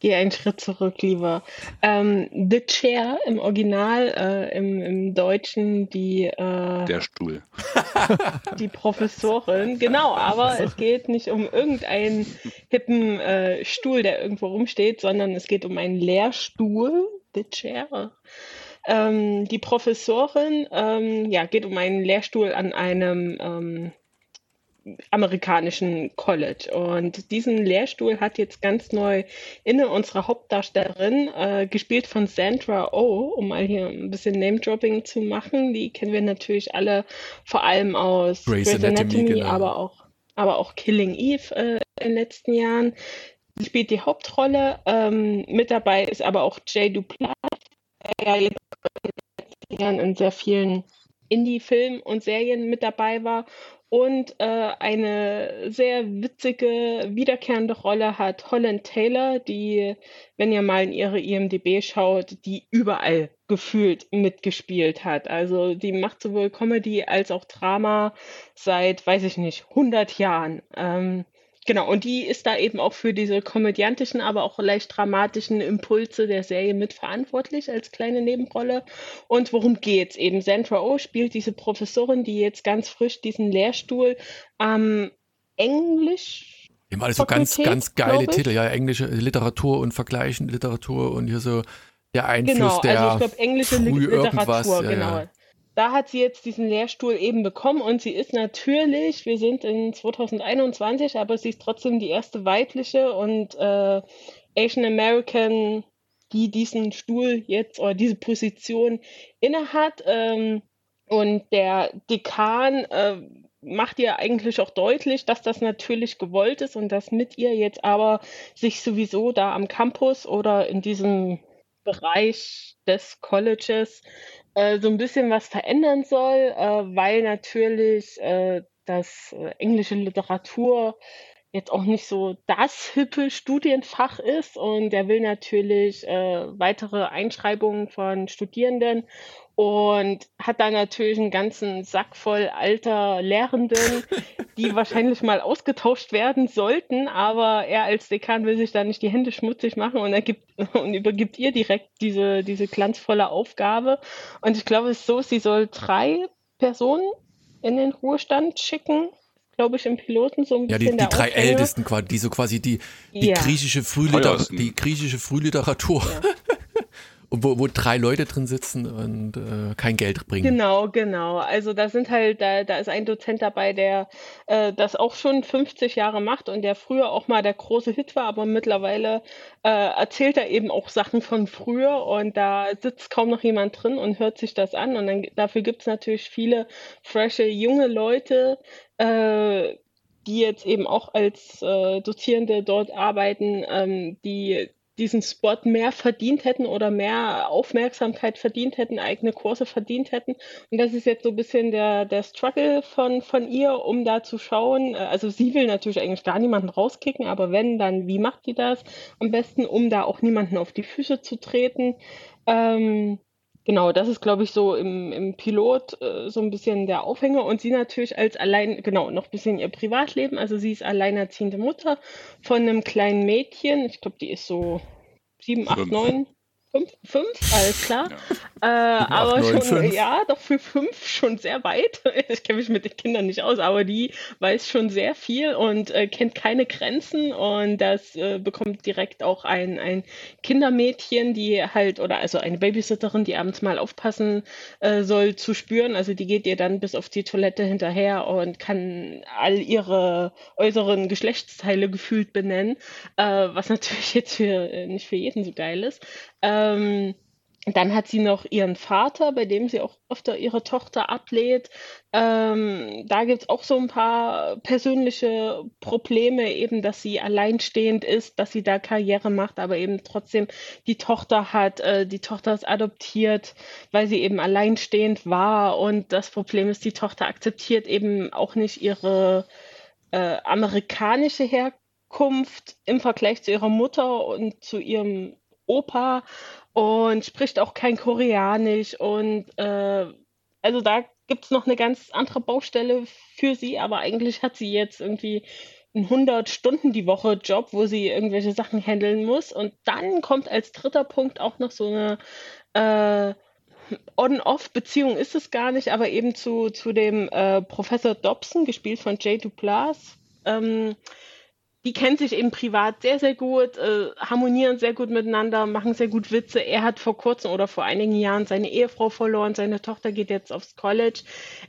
Geh einen Schritt zurück, lieber. Ähm, The Chair im Original, äh, im, im Deutschen die, äh, Der Stuhl. die Professorin. Genau, aber es geht nicht um irgendeinen hippen äh, Stuhl, der irgendwo rumsteht, sondern es geht um einen Lehrstuhl, The Chair. Ähm, die Professorin ähm, ja, geht um einen Lehrstuhl an einem ähm, amerikanischen College. Und diesen Lehrstuhl hat jetzt ganz neu inne unsere Hauptdarstellerin, äh, gespielt von Sandra Oh, um mal hier ein bisschen Name-Dropping zu machen. Die kennen wir natürlich alle vor allem aus Grey's Anatomy, Anatomy, genau. aber auch aber auch Killing Eve äh, in den letzten Jahren. Sie spielt die Hauptrolle. Ähm, mit dabei ist aber auch Jay Duplas, der ja jetzt in sehr vielen Indie-Filmen und Serien mit dabei war. Und äh, eine sehr witzige, wiederkehrende Rolle hat Holland Taylor, die, wenn ihr mal in ihre IMDB schaut, die überall gefühlt mitgespielt hat. Also die macht sowohl Comedy als auch Drama seit, weiß ich nicht, 100 Jahren. Ähm, Genau, und die ist da eben auch für diese komödiantischen, aber auch leicht dramatischen Impulse der Serie mitverantwortlich als kleine Nebenrolle. Und worum geht's? Eben Sandra Oh spielt diese Professorin, die jetzt ganz frisch diesen Lehrstuhl am Englisch die haben alle so ganz, ganz geile Titel, ja, englische Literatur und vergleichende Literatur und hier so der Einfluss genau, der also ich glaube englische Literatur, ja, genau. Ja da hat sie jetzt diesen Lehrstuhl eben bekommen und sie ist natürlich, wir sind in 2021, aber sie ist trotzdem die erste weibliche und äh, Asian American, die diesen Stuhl jetzt oder diese Position innehat. Ähm, und der Dekan äh, macht ihr eigentlich auch deutlich, dass das natürlich gewollt ist und dass mit ihr jetzt aber sich sowieso da am Campus oder in diesem Bereich des Colleges äh, so ein bisschen was verändern soll, äh, weil natürlich äh, das äh, englische Literatur jetzt auch nicht so das hippe Studienfach ist und er will natürlich äh, weitere Einschreibungen von Studierenden und hat da natürlich einen ganzen Sack voll alter Lehrenden, die wahrscheinlich mal ausgetauscht werden sollten, aber er als Dekan will sich da nicht die Hände schmutzig machen und er gibt und übergibt ihr direkt diese, diese glanzvolle Aufgabe. Und ich glaube, es ist so, sie soll drei Personen in den Ruhestand schicken glaube ich, im Piloten so ein bisschen. Ja, die, die drei. Ältesten, die so quasi die, die ja. griechische Frühliteratur, die griechische Frühliteratur. Ja. Wo, wo drei Leute drin sitzen und äh, kein Geld bringen. Genau, genau. Also da sind halt, da, da ist ein Dozent dabei, der äh, das auch schon 50 Jahre macht und der früher auch mal der große Hit war, aber mittlerweile äh, erzählt er eben auch Sachen von früher und da sitzt kaum noch jemand drin und hört sich das an. Und dann dafür gibt es natürlich viele frische, junge Leute, äh, die jetzt eben auch als äh, Dozierende dort arbeiten, ähm, die diesen Spot mehr verdient hätten oder mehr Aufmerksamkeit verdient hätten, eigene Kurse verdient hätten. Und das ist jetzt so ein bisschen der, der Struggle von, von ihr, um da zu schauen. Also sie will natürlich eigentlich gar niemanden rauskicken, aber wenn, dann wie macht die das? Am besten, um da auch niemanden auf die Füße zu treten. Ähm, Genau, das ist, glaube ich, so im, im Pilot äh, so ein bisschen der Aufhänger. Und sie natürlich als allein, genau, noch ein bisschen ihr Privatleben. Also sie ist alleinerziehende Mutter von einem kleinen Mädchen. Ich glaube, die ist so sieben, acht, neun, Fünf, fünf, alles klar. Ja. Äh, aber 8, 9, schon, 5. ja, doch für fünf schon sehr weit. Ich kenne mich mit den Kindern nicht aus, aber die weiß schon sehr viel und äh, kennt keine Grenzen und das äh, bekommt direkt auch ein, ein Kindermädchen, die halt, oder also eine Babysitterin, die abends mal aufpassen äh, soll, zu spüren. Also die geht ihr dann bis auf die Toilette hinterher und kann all ihre äußeren Geschlechtsteile gefühlt benennen, äh, was natürlich jetzt für, äh, nicht für jeden so geil ist. Ähm, dann hat sie noch ihren Vater, bei dem sie auch öfter ihre Tochter ablehnt. Ähm, da gibt es auch so ein paar persönliche Probleme, eben, dass sie alleinstehend ist, dass sie da Karriere macht, aber eben trotzdem die Tochter hat. Äh, die Tochter ist adoptiert, weil sie eben alleinstehend war. Und das Problem ist, die Tochter akzeptiert eben auch nicht ihre äh, amerikanische Herkunft im Vergleich zu ihrer Mutter und zu ihrem Opa und spricht auch kein Koreanisch. Und äh, also da gibt es noch eine ganz andere Baustelle für sie, aber eigentlich hat sie jetzt irgendwie einen 100 Stunden die Woche Job, wo sie irgendwelche Sachen handeln muss. Und dann kommt als dritter Punkt auch noch so eine äh, On-Off-Beziehung ist es gar nicht, aber eben zu, zu dem äh, Professor Dobson, gespielt von Jay Duplas. Ähm, die kennen sich eben privat sehr, sehr gut, äh, harmonieren sehr gut miteinander, machen sehr gut Witze. Er hat vor kurzem oder vor einigen Jahren seine Ehefrau verloren, seine Tochter geht jetzt aufs College.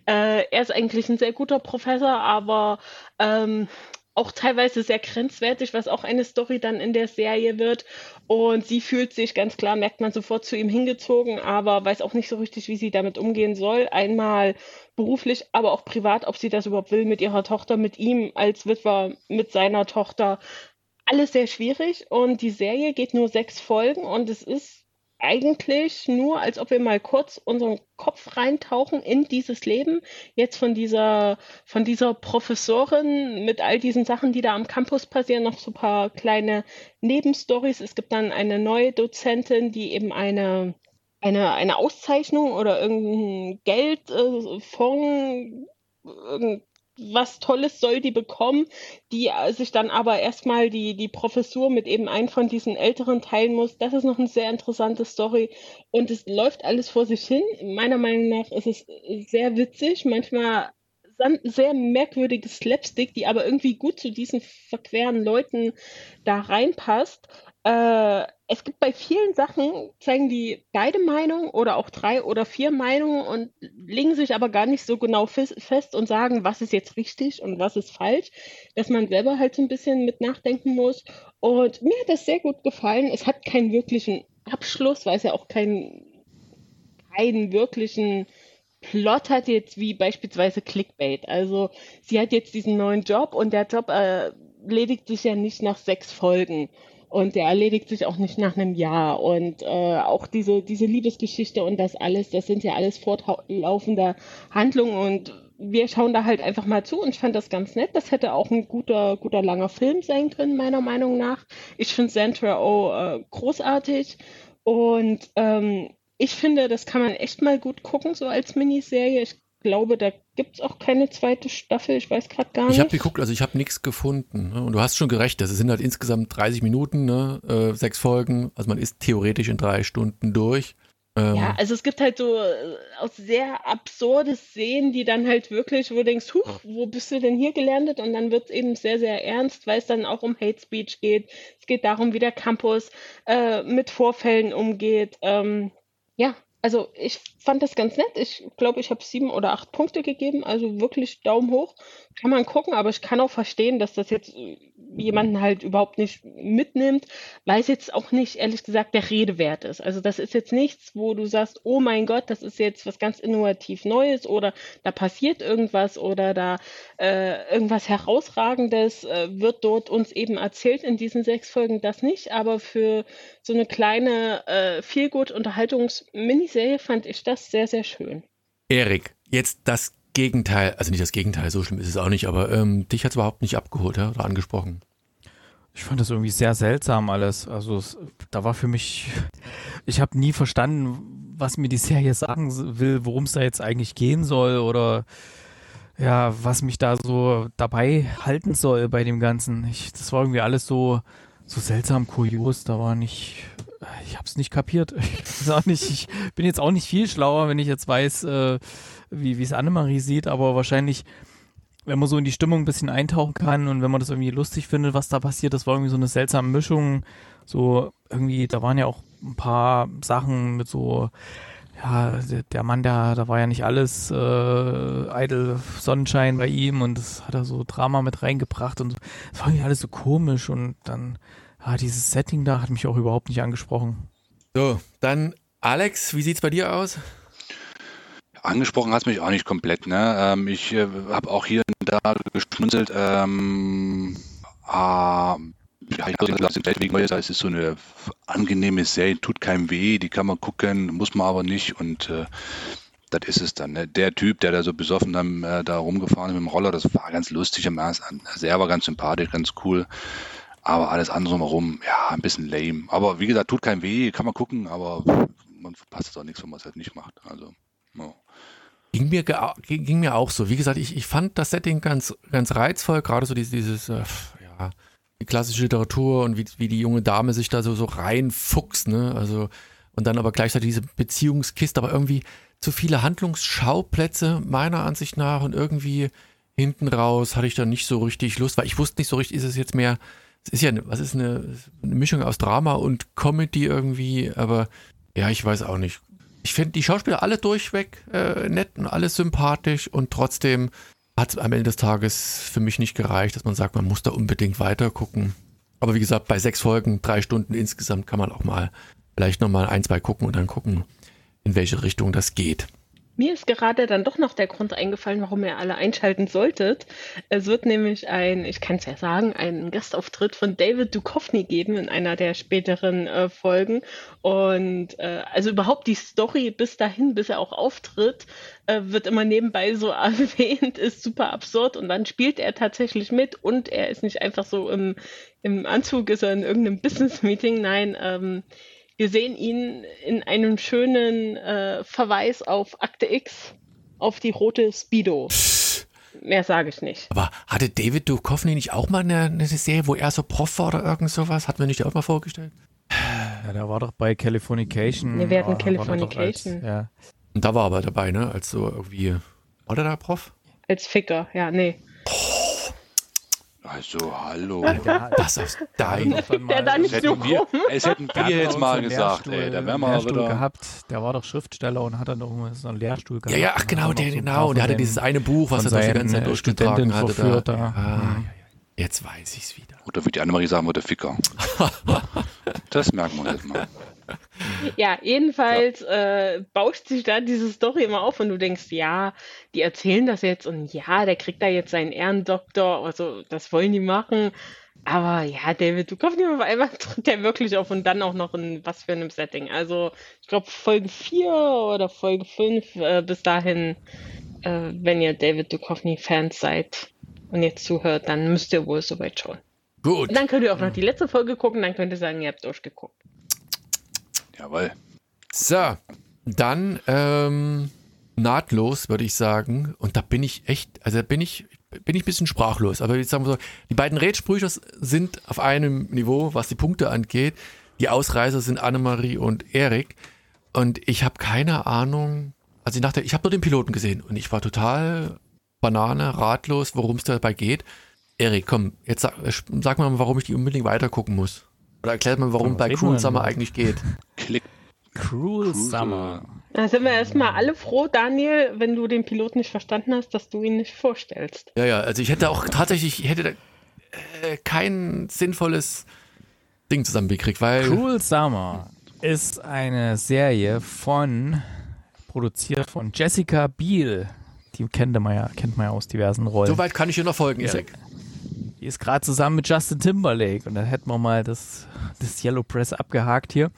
Äh, er ist eigentlich ein sehr guter Professor, aber ähm, auch teilweise sehr grenzwertig, was auch eine Story dann in der Serie wird. Und sie fühlt sich ganz klar, merkt man sofort zu ihm hingezogen, aber weiß auch nicht so richtig, wie sie damit umgehen soll. Einmal beruflich, aber auch privat, ob sie das überhaupt will mit ihrer Tochter, mit ihm als Witwer, mit seiner Tochter. alles sehr schwierig und die Serie geht nur sechs Folgen und es ist eigentlich nur, als ob wir mal kurz unseren Kopf reintauchen in dieses Leben. Jetzt von dieser, von dieser Professorin mit all diesen Sachen, die da am Campus passieren, noch so ein paar kleine Nebenstories. Es gibt dann eine neue Dozentin, die eben eine, eine, eine Auszeichnung oder irgendein Geldfonds, äh, was Tolles soll die bekommen, die äh, sich dann aber erstmal die, die Professur mit eben einem von diesen Älteren teilen muss. Das ist noch eine sehr interessante Story und es läuft alles vor sich hin. Meiner Meinung nach ist es sehr witzig, manchmal sehr merkwürdige Slapstick, die aber irgendwie gut zu diesen verqueren Leuten da reinpasst. Äh, es gibt bei vielen Sachen, zeigen die beide Meinungen oder auch drei oder vier Meinungen und legen sich aber gar nicht so genau fest und sagen, was ist jetzt richtig und was ist falsch, dass man selber halt so ein bisschen mit nachdenken muss. Und mir hat das sehr gut gefallen. Es hat keinen wirklichen Abschluss, weil es ja auch keinen, keinen wirklichen Plot hat jetzt wie beispielsweise Clickbait. Also sie hat jetzt diesen neuen Job und der Job äh, erledigt sich ja nicht nach sechs Folgen und der erledigt sich auch nicht nach einem Jahr. Und äh, auch diese, diese Liebesgeschichte und das alles, das sind ja alles fortlaufende Handlungen und wir schauen da halt einfach mal zu und ich fand das ganz nett. Das hätte auch ein guter, guter langer Film sein können, meiner Meinung nach. Ich finde Sandra Oh äh, großartig und ähm, ich finde, das kann man echt mal gut gucken, so als Miniserie. Ich glaube, da gibt es auch keine zweite Staffel. Ich weiß gerade gar nicht. Ich habe geguckt, also ich habe nichts gefunden. Ne? Und du hast schon gerecht, das sind halt insgesamt 30 Minuten, ne? äh, sechs Folgen. Also man ist theoretisch in drei Stunden durch. Ähm, ja, also es gibt halt so äh, auch sehr absurde Szenen, die dann halt wirklich, wo du denkst, huch, wo bist du denn hier gelandet? Und dann wird es eben sehr, sehr ernst, weil es dann auch um Hate Speech geht. Es geht darum, wie der Campus äh, mit Vorfällen umgeht. Ähm, ja, also ich fand das ganz nett. Ich glaube, ich habe sieben oder acht Punkte gegeben, also wirklich Daumen hoch. Kann man gucken, aber ich kann auch verstehen, dass das jetzt äh, jemanden halt überhaupt nicht mitnimmt, weil es jetzt auch nicht, ehrlich gesagt, der Rede wert ist. Also das ist jetzt nichts, wo du sagst, oh mein Gott, das ist jetzt was ganz innovativ Neues oder da passiert irgendwas oder da äh, irgendwas Herausragendes äh, wird dort uns eben erzählt in diesen sechs Folgen, das nicht, aber für so eine kleine äh, Feelgood-Unterhaltungs-Miniserie fand ich das sehr, sehr schön. Erik, jetzt das Gegenteil, also nicht das Gegenteil, so schlimm ist es auch nicht, aber ähm, dich hat es überhaupt nicht abgeholt ja, oder angesprochen. Ich fand das irgendwie sehr seltsam alles. Also es, da war für mich, ich habe nie verstanden, was mir die Serie sagen will, worum es da jetzt eigentlich gehen soll oder ja, was mich da so dabei halten soll bei dem Ganzen. Ich, das war irgendwie alles so, so seltsam kurios. Da war nicht, ich habe es nicht kapiert. Ich, nicht, ich bin jetzt auch nicht viel schlauer, wenn ich jetzt weiß, äh, wie es Annemarie sieht, aber wahrscheinlich, wenn man so in die Stimmung ein bisschen eintauchen kann und wenn man das irgendwie lustig findet, was da passiert, das war irgendwie so eine seltsame Mischung. So irgendwie, da waren ja auch ein paar Sachen mit so, ja, der Mann, der, da war ja nicht alles äh, eitel Sonnenschein bei ihm und das hat er so Drama mit reingebracht und es war irgendwie alles so komisch und dann, ja, dieses Setting da hat mich auch überhaupt nicht angesprochen. So, dann Alex, wie sieht's bei dir aus? Angesprochen hat es mich auch nicht komplett. Ne? Ähm, ich äh, habe auch hier und da geschmunzelt. Ähm, äh, ja, es ist so eine angenehme Serie, tut keinem weh, die kann man gucken, muss man aber nicht und äh, das ist es dann. Ne? Der Typ, der da so besoffen dann, äh, da rumgefahren ist mit dem Roller, das war ganz lustig am ersten. Er war ganz sympathisch, ganz cool. Aber alles andere drumherum, ja, ein bisschen lame. Aber wie gesagt, tut keinem weh, kann man gucken, aber man verpasst auch nichts, wenn man es halt nicht macht. Also, Ging mir, ging mir auch so. Wie gesagt, ich, ich fand das Setting ganz, ganz reizvoll, gerade so dieses, dieses äh, ja, die klassische Literatur und wie, wie die junge Dame sich da so, so reinfuchst, ne? Also, und dann aber gleichzeitig diese Beziehungskiste, aber irgendwie zu viele Handlungsschauplätze meiner Ansicht nach und irgendwie hinten raus hatte ich da nicht so richtig Lust, weil ich wusste nicht so richtig, ist es jetzt mehr, es ist ja, was ist eine, eine Mischung aus Drama und Comedy irgendwie, aber ja, ich weiß auch nicht ich finde die Schauspieler alle durchweg äh, nett und alles sympathisch und trotzdem hat es am Ende des Tages für mich nicht gereicht, dass man sagt, man muss da unbedingt weiter gucken. Aber wie gesagt, bei sechs Folgen, drei Stunden insgesamt kann man auch mal vielleicht nochmal ein, zwei gucken und dann gucken, in welche Richtung das geht. Mir ist gerade dann doch noch der Grund eingefallen, warum ihr alle einschalten solltet. Es wird nämlich ein, ich kann es ja sagen, einen Gastauftritt von David Duchovny geben in einer der späteren äh, Folgen. Und äh, also überhaupt die Story bis dahin, bis er auch auftritt, äh, wird immer nebenbei so erwähnt, ist super absurd. Und dann spielt er tatsächlich mit und er ist nicht einfach so im, im Anzug, ist er in irgendeinem Business-Meeting. Nein, ähm, wir sehen ihn in einem schönen äh, Verweis auf Akte X, auf die rote Speedo. Mehr sage ich nicht. Aber hatte David Duchovny nicht auch mal eine, eine, Serie, wo er so Prof war oder irgend sowas? Hat man nicht auch mal vorgestellt? Ja, der war doch bei Californication. Wir werden Californication. Als, ja. Und da war er aber dabei, ne? Als so irgendwie. War der da Prof? Als Ficker, ja, nee. Also, hallo. Ja, das ist dein. Der da nicht so wir, Es hätten wir jetzt mal gesagt, ey, da wären wir Lehrstuhl wieder. gehabt. Der war doch Schriftsteller und hat dann noch so einen Lehrstuhl gehabt. Ja, ja, ach genau, der, so genau. Der hatte dieses eine Buch, was er doch die ganze Zeit durchgetragen hatte. Da. da. Ah, mhm. Jetzt weiß ich's wieder. Oder wie die Annemarie sagen würde, Ficker. das merken wir jetzt mal. Ja, jedenfalls ja. Äh, bauscht sich da diese Story immer auf und du denkst, ja, die erzählen das jetzt und ja, der kriegt da jetzt seinen Ehrendoktor, also das wollen die machen. Aber ja, David, du kaufst nicht auf einmal tritt der wirklich auf und dann auch noch in was für einem Setting. Also ich glaube Folge 4 oder Folge 5 äh, bis dahin, äh, wenn ihr David Duchovny-Fans seid und jetzt zuhört, dann müsst ihr wohl soweit schauen. Gut. Und dann könnt ihr auch noch die letzte Folge gucken, dann könnt ihr sagen, ihr habt durchgeguckt. Jawohl. So, dann ähm, nahtlos, würde ich sagen. Und da bin ich echt, also da bin ich, bin ich ein bisschen sprachlos. Aber jetzt sagen wir so, die beiden Rätsprücher sind auf einem Niveau, was die Punkte angeht. Die Ausreißer sind Annemarie und Erik. Und ich habe keine Ahnung. Also ich dachte, ich habe nur den Piloten gesehen und ich war total Banane, ratlos, worum es dabei geht. Erik, komm, jetzt sag, sag mal, warum ich die unbedingt weitergucken muss. Oder erklärt mal, warum bei Cruel Summer eigentlich geht. Klick. Cruel Summer. Da sind wir erstmal alle froh, Daniel, wenn du den Piloten nicht verstanden hast, dass du ihn nicht vorstellst. Ja, ja, also ich hätte auch tatsächlich, ich hätte äh, kein sinnvolles Ding zusammengekriegt, weil. Cruel Summer ist eine Serie von, produziert von Jessica Biel. Die kennt man ja, kennt man ja aus diversen Rollen. Soweit kann ich dir noch folgen, Erik. Die ist gerade zusammen mit Justin Timberlake und dann hätten wir mal das, das Yellow Press abgehakt hier.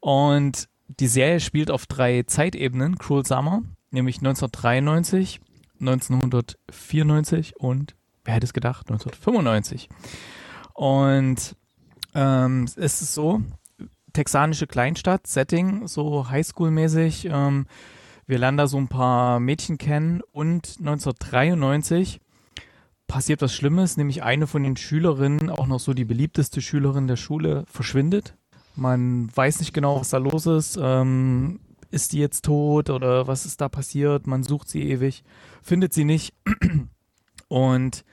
Und die Serie spielt auf drei Zeitebenen, Cruel Summer, nämlich 1993, 1994 und, wer hätte es gedacht, 1995. Und ähm, es ist so, texanische Kleinstadt, Setting, so Highschool-mäßig. Ähm, wir lernen da so ein paar Mädchen kennen und 1993 passiert was Schlimmes, nämlich eine von den Schülerinnen, auch noch so die beliebteste Schülerin der Schule, verschwindet. Man weiß nicht genau, was da los ist. Ähm, ist die jetzt tot oder was ist da passiert? Man sucht sie ewig, findet sie nicht. Und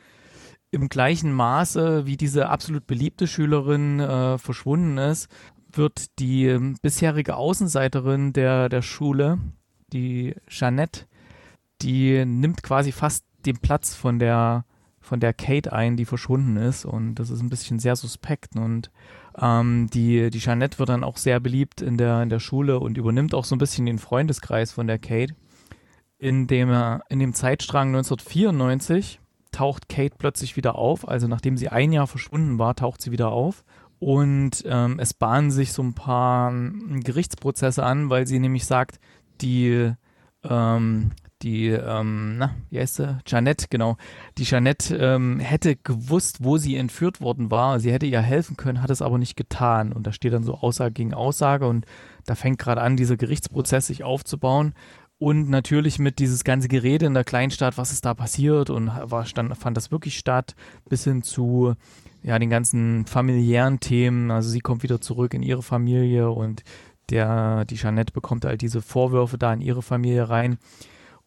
im gleichen Maße, wie diese absolut beliebte Schülerin äh, verschwunden ist, wird die äh, bisherige Außenseiterin der, der Schule, die Jeannette, die nimmt quasi fast den Platz von der von der Kate ein, die verschwunden ist. Und das ist ein bisschen sehr suspekt. Und ähm, die, die Jeanette wird dann auch sehr beliebt in der, in der Schule und übernimmt auch so ein bisschen den Freundeskreis von der Kate. In dem, in dem Zeitstrang 1994 taucht Kate plötzlich wieder auf. Also nachdem sie ein Jahr verschwunden war, taucht sie wieder auf. Und ähm, es bahnen sich so ein paar ähm, Gerichtsprozesse an, weil sie nämlich sagt, die, ähm, die, ähm, na, wie heißt sie? Janette, genau. Die Janette ähm, hätte gewusst, wo sie entführt worden war. Sie hätte ihr helfen können, hat es aber nicht getan. Und da steht dann so Aussage gegen Aussage und da fängt gerade an, dieser Gerichtsprozess sich aufzubauen. Und natürlich mit dieses ganze Gerede in der Kleinstadt, was ist da passiert und war, stand, fand das wirklich statt, bis hin zu ja, den ganzen familiären Themen. Also sie kommt wieder zurück in ihre Familie und der, die Jeanette bekommt halt diese Vorwürfe da in ihre Familie rein.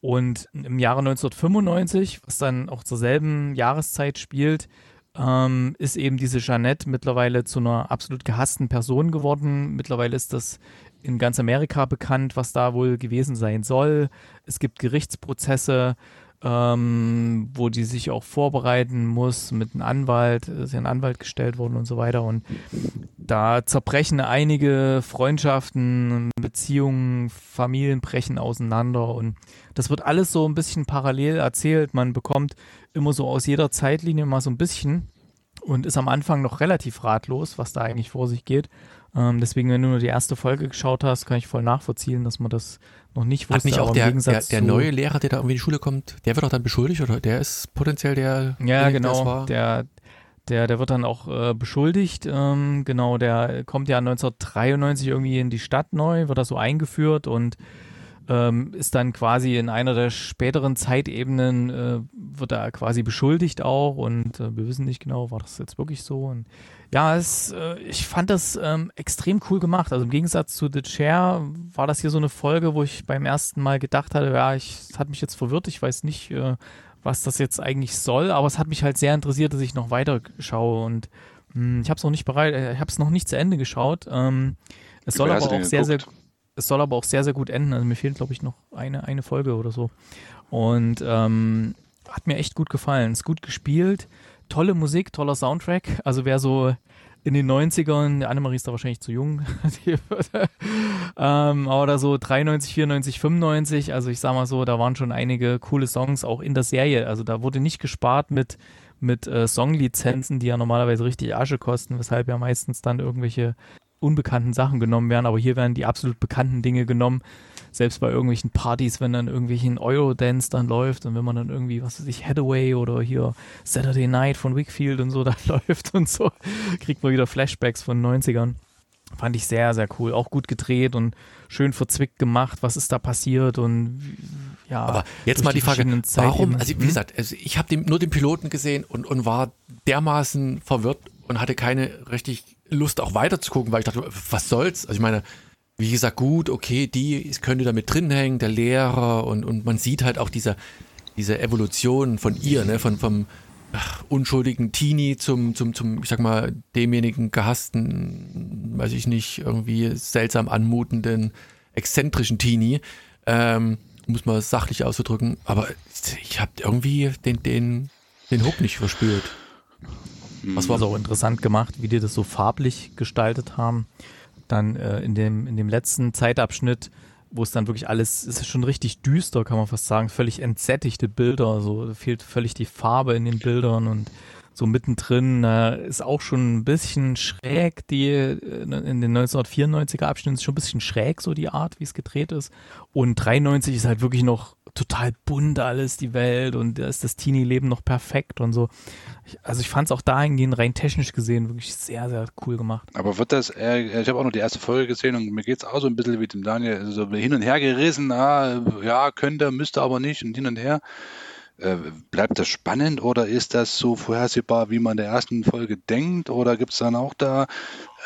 Und im Jahre 1995, was dann auch zur selben Jahreszeit spielt, ähm, ist eben diese Jeannette mittlerweile zu einer absolut gehassten Person geworden. Mittlerweile ist das in ganz Amerika bekannt, was da wohl gewesen sein soll. Es gibt Gerichtsprozesse. Ähm, wo die sich auch vorbereiten muss mit einem Anwalt, ist ja ein Anwalt gestellt worden und so weiter. Und da zerbrechen einige Freundschaften, Beziehungen, Familien brechen auseinander und das wird alles so ein bisschen parallel erzählt. Man bekommt immer so aus jeder Zeitlinie mal so ein bisschen und ist am Anfang noch relativ ratlos, was da eigentlich vor sich geht. Ähm, deswegen, wenn du nur die erste Folge geschaut hast, kann ich voll nachvollziehen, dass man das noch nicht wusste. Hat nicht auch der, der, der neue Lehrer, der da irgendwie in die Schule kommt, der wird auch dann beschuldigt oder der ist potenziell der? Ja, genau. Der, der, der wird dann auch äh, beschuldigt. Ähm, genau, der kommt ja 1993 irgendwie in die Stadt neu, wird da so eingeführt und ähm, ist dann quasi in einer der späteren Zeitebenen, äh, wird er quasi beschuldigt auch und äh, wir wissen nicht genau, war das jetzt wirklich so. Und ja, es, äh, ich fand das ähm, extrem cool gemacht. Also im Gegensatz zu The Chair war das hier so eine Folge, wo ich beim ersten Mal gedacht hatte, ja, ich, es hat mich jetzt verwirrt, ich weiß nicht, äh, was das jetzt eigentlich soll, aber es hat mich halt sehr interessiert, dass ich noch weiter schaue und mh, hm, ich habe es noch nicht bereit, äh, ich habe es noch nicht zu Ende geschaut. Ähm, es soll aber auch sehr, geguckt? sehr es soll aber auch sehr, sehr gut enden. Also mir fehlt, glaube ich, noch eine, eine Folge oder so. Und ähm, hat mir echt gut gefallen. Ist gut gespielt. Tolle Musik, toller Soundtrack. Also wer so in den 90ern, Annemarie ist da wahrscheinlich zu jung, ähm, aber so 93, 94, 95, also ich sag mal so, da waren schon einige coole Songs auch in der Serie. Also da wurde nicht gespart mit, mit äh, Songlizenzen, die ja normalerweise richtig Asche kosten, weshalb ja meistens dann irgendwelche unbekannten Sachen genommen werden, aber hier werden die absolut bekannten Dinge genommen. Selbst bei irgendwelchen Partys, wenn dann irgendwelchen Eurodance dann läuft und wenn man dann irgendwie, was weiß ich, Hathaway oder hier Saturday Night von Wickfield und so da läuft und so, kriegt man wieder Flashbacks von 90ern. Fand ich sehr, sehr cool. Auch gut gedreht und schön verzwickt gemacht. Was ist da passiert und ja. Aber jetzt mal die, die Frage, warum, also wie hm? gesagt, also ich habe nur den Piloten gesehen und, und war dermaßen verwirrt und hatte keine richtig Lust auch weiter zu gucken, weil ich dachte, was soll's? Also ich meine, wie gesagt, gut, okay, die könnte da mit drin hängen, der Lehrer und, und man sieht halt auch diese, diese Evolution von ihr, ne, von, vom ach, unschuldigen Teenie zum, zum, zum, ich sag mal, demjenigen gehassten, weiß ich nicht, irgendwie seltsam anmutenden, exzentrischen Teenie, ähm, muss man sachlich auszudrücken, aber ich habe irgendwie den, den, den Hook nicht verspürt. Was war so interessant gemacht, wie die das so farblich gestaltet haben. Dann äh, in, dem, in dem letzten Zeitabschnitt, wo es dann wirklich alles, es ist schon richtig düster, kann man fast sagen, völlig entsättigte Bilder, so fehlt völlig die Farbe in den Bildern und so mittendrin äh, ist auch schon ein bisschen schräg, die äh, in den 1994er Abschnitten ist schon ein bisschen schräg, so die Art, wie es gedreht ist. Und 93 ist halt wirklich noch total bunt alles, die Welt und da ist das Teenie-Leben noch perfekt und so. Ich, also ich fand es auch dahingehend rein technisch gesehen wirklich sehr, sehr cool gemacht. Aber wird das, äh, ich habe auch noch die erste Folge gesehen und mir geht es auch so ein bisschen wie dem Daniel, also hin und her gerissen, ah, ja, könnte, müsste aber nicht und hin und her. Äh, bleibt das spannend oder ist das so vorhersehbar, wie man in der ersten Folge denkt? Oder gibt es dann auch da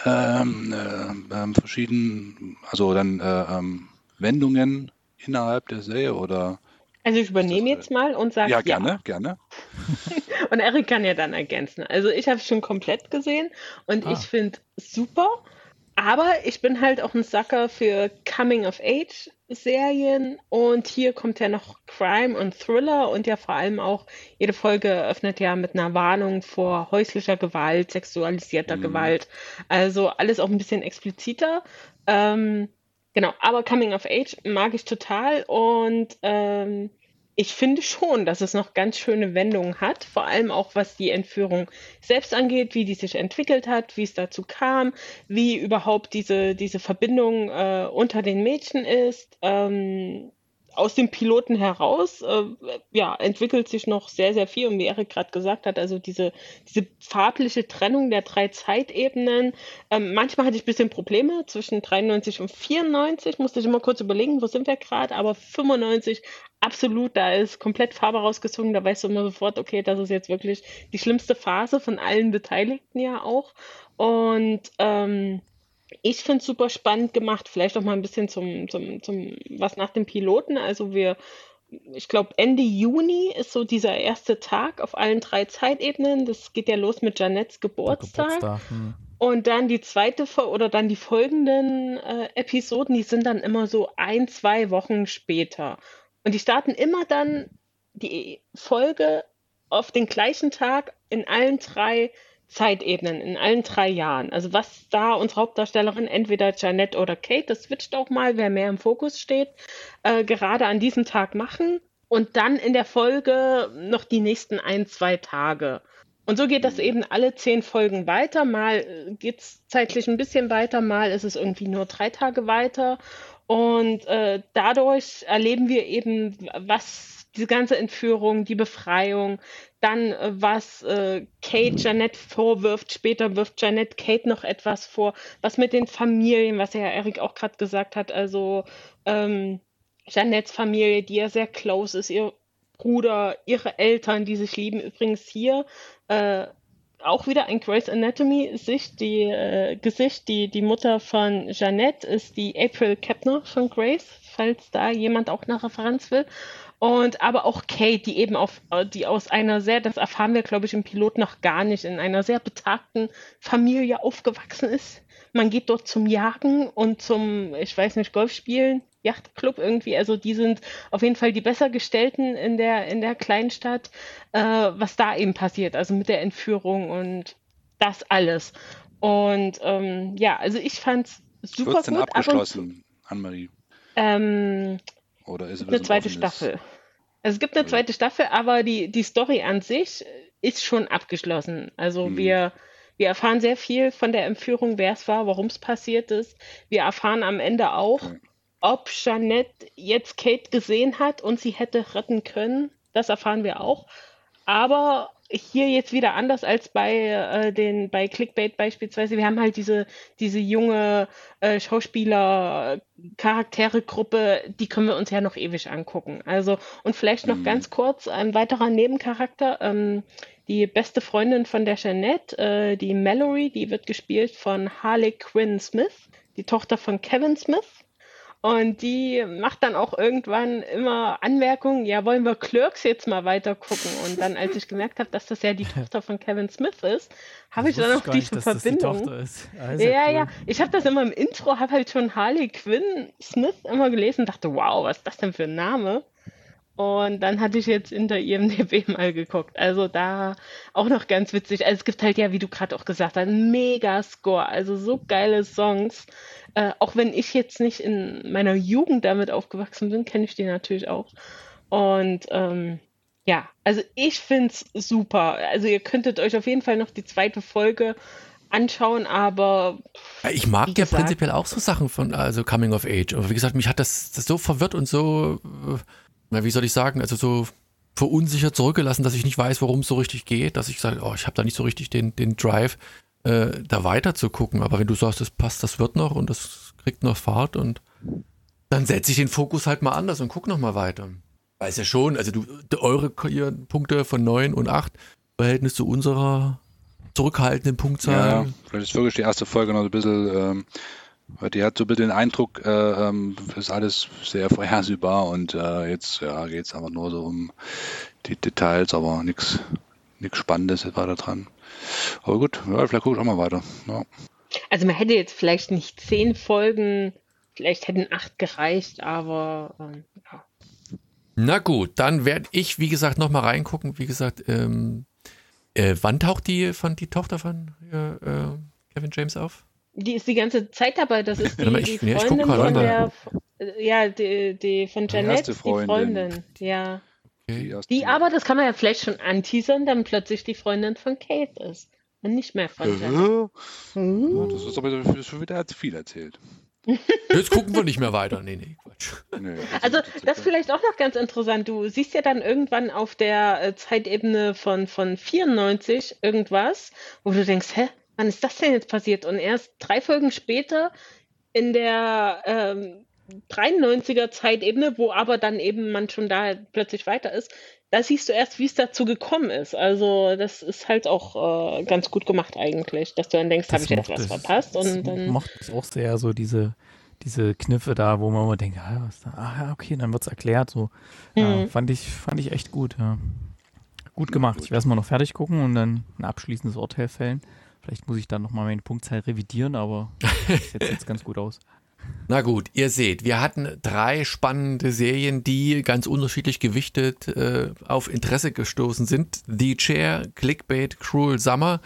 ähm, äh, ähm, verschiedene, also dann äh, ähm, Wendungen innerhalb der Serie oder? Also ich übernehme jetzt mal und sage ja. gerne, ja. gerne. und Erik kann ja dann ergänzen. Also ich habe es schon komplett gesehen und ah. ich finde super. Aber ich bin halt auch ein Sucker für Coming-of-Age-Serien und hier kommt ja noch Crime und Thriller und ja vor allem auch jede Folge öffnet ja mit einer Warnung vor häuslicher Gewalt, sexualisierter mhm. Gewalt. Also alles auch ein bisschen expliziter. Ähm, Genau, aber Coming of Age mag ich total und ähm, ich finde schon, dass es noch ganz schöne Wendungen hat, vor allem auch was die Entführung selbst angeht, wie die sich entwickelt hat, wie es dazu kam, wie überhaupt diese, diese Verbindung äh, unter den Mädchen ist. Ähm, aus dem Piloten heraus, äh, ja, entwickelt sich noch sehr, sehr viel. Und wie Erik gerade gesagt hat, also diese, diese farbliche Trennung der drei Zeitebenen. Ähm, manchmal hatte ich ein bisschen Probleme zwischen 93 und 94, musste ich immer kurz überlegen, wo sind wir gerade, aber 95 absolut, da ist komplett Farbe rausgezogen, da weißt du immer sofort, okay, das ist jetzt wirklich die schlimmste Phase von allen Beteiligten ja auch. Und ähm, ich finde es super spannend gemacht, vielleicht auch mal ein bisschen zum, zum, zum, was nach dem Piloten. Also wir, ich glaube, Ende Juni ist so dieser erste Tag auf allen drei Zeitebenen. Das geht ja los mit Janettes Geburtstag. Geburtstag hm. Und dann die zweite oder dann die folgenden äh, Episoden, die sind dann immer so ein, zwei Wochen später. Und die starten immer dann die Folge auf den gleichen Tag in allen drei Zeitebenen, in allen drei Jahren. Also was da unsere Hauptdarstellerin, entweder Janette oder Kate, das switcht auch mal, wer mehr im Fokus steht, äh, gerade an diesem Tag machen und dann in der Folge noch die nächsten ein, zwei Tage. Und so geht das eben alle zehn Folgen weiter. Mal äh, geht es zeitlich ein bisschen weiter, mal ist es irgendwie nur drei Tage weiter. Und äh, dadurch erleben wir eben, was diese ganze Entführung, die Befreiung, dann äh, was äh, Kate Janet vorwirft, später wirft Janet Kate noch etwas vor, was mit den Familien, was ja Erik auch gerade gesagt hat, also ähm, Janets Familie, die ja sehr close ist, ihr Bruder, ihre Eltern, die sich lieben. Übrigens hier äh, auch wieder ein Grace Anatomy Sicht, die äh, Gesicht, die die Mutter von Janette ist die April Kepner von Grace, falls da jemand auch eine Referenz will. Und aber auch Kate, die eben auf, die aus einer sehr, das erfahren wir, glaube ich, im Pilot noch gar nicht, in einer sehr betagten Familie aufgewachsen ist. Man geht dort zum Jagen und zum, ich weiß nicht, Golfspielen, Yachtclub irgendwie. Also die sind auf jeden Fall die besser gestellten in der, in der Kleinstadt, äh, was da eben passiert, also mit der Entführung und das alles. Und ähm, ja, also ich fand es super Wird's gut. denn abgeschlossen, Anne-Marie? Ähm, oder ist es eine zweite Staffel? Also es gibt eine zweite Staffel, aber die, die Story an sich ist schon abgeschlossen. Also hm. wir, wir erfahren sehr viel von der Entführung, wer es war, warum es passiert ist. Wir erfahren am Ende auch, okay. ob Jeanette jetzt Kate gesehen hat und sie hätte retten können. Das erfahren wir auch. Aber hier jetzt wieder anders als bei äh, den bei Clickbait beispielsweise. Wir haben halt diese diese junge äh, Schauspieler Charakteregruppe, die können wir uns ja noch ewig angucken. Also und vielleicht noch mhm. ganz kurz ein weiterer Nebencharakter. Ähm, die beste Freundin von der Jeanette, äh, die Mallory, die wird gespielt von Harley Quinn Smith, die Tochter von Kevin Smith. Und die macht dann auch irgendwann immer Anmerkungen, ja, wollen wir Clerks jetzt mal weiter gucken? Und dann, als ich gemerkt habe, dass das ja die Tochter von Kevin Smith ist, habe ich dann auch diese nicht, Verbindung. Das die ah, ja, cool. ja, ich habe das immer im Intro, habe halt schon Harley Quinn Smith immer gelesen, dachte, wow, was ist das denn für ein Name? Und dann hatte ich jetzt in der IMDB mal geguckt. Also da auch noch ganz witzig. Also es gibt halt ja, wie du gerade auch gesagt hast, einen Mega-Score. Also so geile Songs. Äh, auch wenn ich jetzt nicht in meiner Jugend damit aufgewachsen bin, kenne ich die natürlich auch. Und ähm, ja, also ich finde es super. Also ihr könntet euch auf jeden Fall noch die zweite Folge anschauen, aber ich mag ja gesagt, prinzipiell auch so Sachen von also Coming of Age. Aber wie gesagt, mich hat das, das so verwirrt und so äh, na, wie soll ich sagen, also so verunsichert zurückgelassen, dass ich nicht weiß, worum es so richtig geht, dass ich sage, oh, ich habe da nicht so richtig den, den Drive, äh, da weiter zu gucken. Aber wenn du sagst, das passt, das wird noch und das kriegt noch Fahrt und dann setze ich den Fokus halt mal anders und guck noch mal weiter. Weiß ja schon, also du, eure Punkte von 9 und 8, Verhältnis zu unserer zurückhaltenden Punktzahl. Ja, vielleicht ist wirklich die erste Folge noch ein bisschen ähm, die hat so ein bisschen den Eindruck, äh, ähm, ist alles sehr vorhersehbar und äh, jetzt ja, geht es aber nur so um die Details, aber nichts Spannendes ist weiter dran. Aber gut, ja, vielleicht gucke ich auch mal weiter. Ja. Also man hätte jetzt vielleicht nicht zehn Folgen, vielleicht hätten acht gereicht, aber ähm, ja. Na gut, dann werde ich, wie gesagt, nochmal reingucken. Wie gesagt, ähm, äh, wann taucht die von die Tochter von äh, Kevin James auf? Die ist die ganze Zeit dabei. Das ist die, ich, die Freundin von der, ja, die, die von Janet, die Freundin, ja. Okay. Die aber, das kann man ja vielleicht schon anteasern, dann plötzlich die Freundin von Kate ist. Und nicht mehr von Janet. Mhm. Das ist aber schon wieder viel erzählt. Jetzt gucken wir nicht mehr weiter. Nee, nee, Quatsch. Nee, also, also das ist vielleicht auch noch ganz interessant. Du siehst ja dann irgendwann auf der äh, Zeitebene von, von 94 irgendwas, wo du denkst, hä, wann ist das denn jetzt passiert? Und erst drei Folgen später in der ähm, 93er Zeitebene, wo aber dann eben man schon da plötzlich weiter ist, da siehst du erst, wie es dazu gekommen ist. Also das ist halt auch äh, ganz gut gemacht eigentlich, dass du dann denkst, habe ich jetzt was verpasst und dann macht es auch sehr so diese diese Kniffe da, wo man immer denkt, ah, was da? ah okay, dann wird es erklärt. So mhm. ja, fand ich fand ich echt gut. Ja. Gut gemacht. Ich werde es mal noch fertig gucken und dann ein abschließendes Urteil fällen. Vielleicht muss ich dann nochmal meine Punktzahl revidieren, aber das sieht jetzt ganz gut aus. Na gut, ihr seht, wir hatten drei spannende Serien, die ganz unterschiedlich gewichtet äh, auf Interesse gestoßen sind. The Chair, Clickbait, Cruel Summer.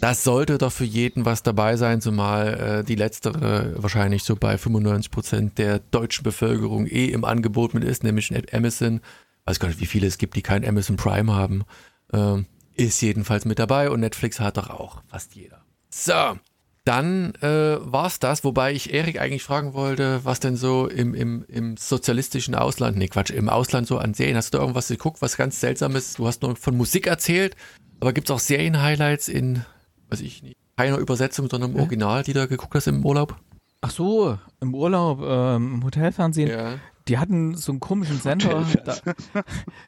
Das sollte doch für jeden was dabei sein, zumal äh, die letztere wahrscheinlich so bei 95 Prozent der deutschen Bevölkerung eh im Angebot mit ist, nämlich Amazon. Weiß gar nicht, wie viele es gibt, die kein Amazon Prime haben. Ähm, ist jedenfalls mit dabei und Netflix hat doch auch fast jeder. So, dann äh, war es das, wobei ich Erik eigentlich fragen wollte, was denn so im, im, im sozialistischen Ausland, nee Quatsch, im Ausland so an Serien, hast du da irgendwas geguckt, was ganz seltsames? Du hast nur von Musik erzählt, aber gibt es auch Serien-Highlights in weiß ich nicht, keiner Übersetzung, sondern im Original, die da geguckt hast im Urlaub? Ach so, im Urlaub, ähm, im Hotelfernsehen. Ja. Die hatten so einen komischen Sender. Da,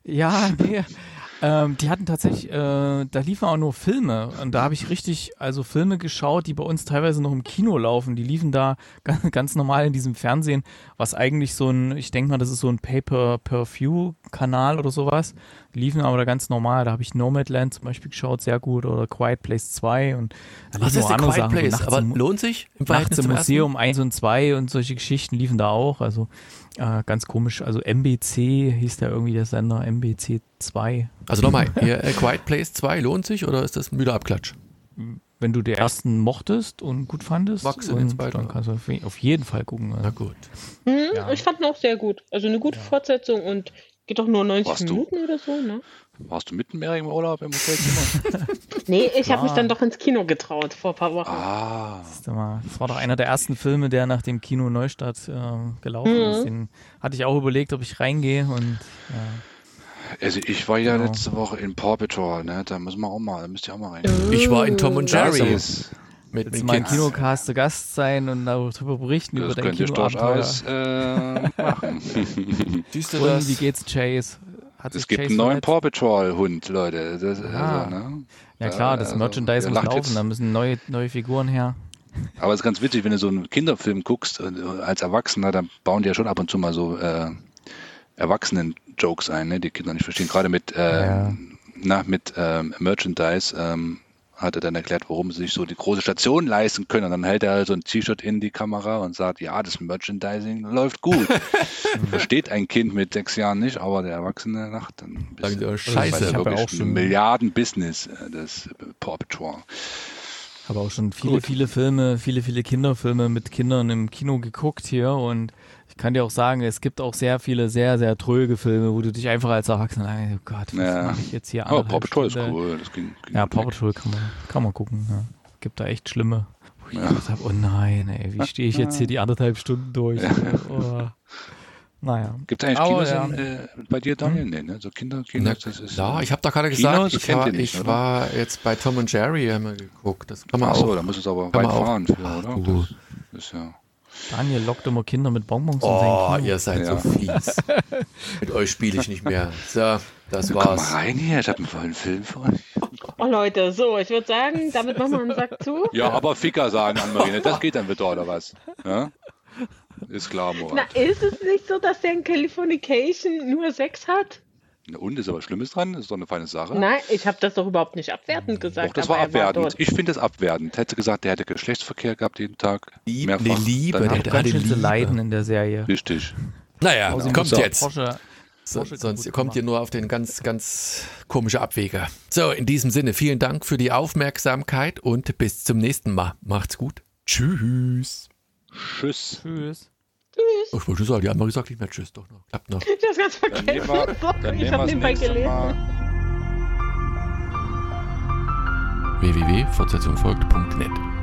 ja, nee. Ähm, die hatten tatsächlich, äh, da liefen auch nur Filme und da habe ich richtig, also Filme geschaut, die bei uns teilweise noch im Kino laufen. Die liefen da ganz, ganz normal in diesem Fernsehen, was eigentlich so ein, ich denke mal, das ist so ein Pay-per-View-Kanal oder sowas. Die liefen aber da ganz normal. Da habe ich Nomadland zum Beispiel geschaut, sehr gut, oder Quiet Place 2 und da Was ist andere Quiet Sachen. Place? aber lohnt sich? Im Nachts im Museum 1 und 2 und solche Geschichten liefen da auch. Also äh, ganz komisch. Also MBC hieß da irgendwie der Sender, MBC 2. Also nochmal, äh, Quiet Place 2 lohnt sich oder ist das müder Abklatsch? Wenn du die ersten mochtest und gut fandest, Wachse und dann kannst du auf jeden Fall gucken. Na gut. Hm, ja. Ich fand ihn auch sehr gut. Also eine gute ja. Fortsetzung und geht doch nur 90 Warst Minuten du? oder so, ne? Warst du mitten im Urlaub im Hotelzimmer? nee, ich habe mich dann doch ins Kino getraut vor ein paar Wochen. Ah. Das war doch einer der ersten Filme, der nach dem Kino Neustadt äh, gelaufen mhm. ist. Den hatte ich auch überlegt, ob ich reingehe und ja. Also ich war ja genau. letzte Woche in Paw Patrol, ne? Da müssen wir auch mal, da müsst ihr auch mal rein. Ich war in Tom und Jerry. Mit, mit mal im Kinocast zu Gast sein und darüber berichten das über dein Kinoabenteuer. Das äh, machen. Siehst du das? wie geht's Chase? Hat es gibt Chase einen neuen Paw Patrol Hund, Leute. Das, ah. also, ne? Ja klar, das also, Merchandise muss laufen, da müssen neue, neue Figuren her. Aber es ist ganz witzig, wenn du so einen Kinderfilm guckst, äh, als Erwachsener, dann bauen die ja schon ab und zu mal so äh, Erwachsenen-Jokes ein, ne, die Kinder nicht verstehen. Gerade mit, äh, ja. na, mit äh, Merchandise. Ähm, hat er dann erklärt, warum sie sich so die große Station leisten können. Und dann hält er halt so ein T-Shirt in die Kamera und sagt, ja, das Merchandising läuft gut. Versteht ein Kind mit sechs Jahren nicht, aber der Erwachsene lacht dann ein bisschen. Sagen Scheiße, ich habe auch schon Milliarden-Business, äh, das Paw Patrol. Habe auch schon viele, Gut. viele Filme, viele, viele Kinderfilme mit Kindern im Kino geguckt hier und ich kann dir auch sagen, es gibt auch sehr viele sehr, sehr tröge Filme, wo du dich einfach als Erwachsener oh Gott, was ja. mache ich jetzt hier an? Oh, Paw Patrol ist cool. Das ging, ging ja, Paw Patrol kann man, kann man gucken. Ja. Gibt da echt schlimme. Wo ich ja. gedacht habe, oh nein, ey, wie stehe ich jetzt hier die anderthalb Stunden durch? Ja. Oh. Naja. Gibt es eigentlich Aber, Kinos ja. in, äh, bei dir, Daniel? Hm? Nee, ne? So Kinder, Kinos, das ist. Ja, ich habe da gerade gesagt, Kinos, ich, war, nicht, ich war, jetzt bei Tom und Jerry haben wir geguckt. Das kann man Ach so, auch. da muss es aber weit fahren, für, oder? Das ist ja. Daniel lockt immer Kinder mit Bonbons oh, sein Kino. ihr seid ja. so fies. mit euch spiele ich nicht mehr. So, das war's. Komm mal rein hier, ich habe einen vollen Film für euch. Oh Leute, so, ich würde sagen, damit machen wir einen Sack zu. Ja, aber Ficker sagen, Anne-Marine, das geht dann wieder, oder was? Ja? Ist klar, Morat. Na, ist es nicht so, dass der in Californication nur sechs hat? Und ist aber Schlimmes dran? Das ist doch eine feine Sache. Nein, ich habe das doch überhaupt nicht abwertend gesagt. Doch, das war abwertend. War ich finde das abwertend. Hätte gesagt, der hätte Geschlechtsverkehr gehabt jeden Tag. Lieb, mehrfach. Liebe, der hat ganz schön zu leiden in der Serie. Richtig. Naja, also kommt jetzt. Porsche, so, sonst kommt ihr nur auf den ganz, ganz komische Abwege. So, in diesem Sinne, vielen Dank für die Aufmerksamkeit und bis zum nächsten Mal. Macht's gut. Tschüss. Tschüss. Tschüss. Tschüss. Ich wollte sagen, die haben mal gesagt, nicht mehr Tschüss, doch noch. Klappt noch. Ich hab's ganz vergessen. Dann nehmen wir, dann ich hab nebenbei gelesen. www.fortsetzungfolgt.net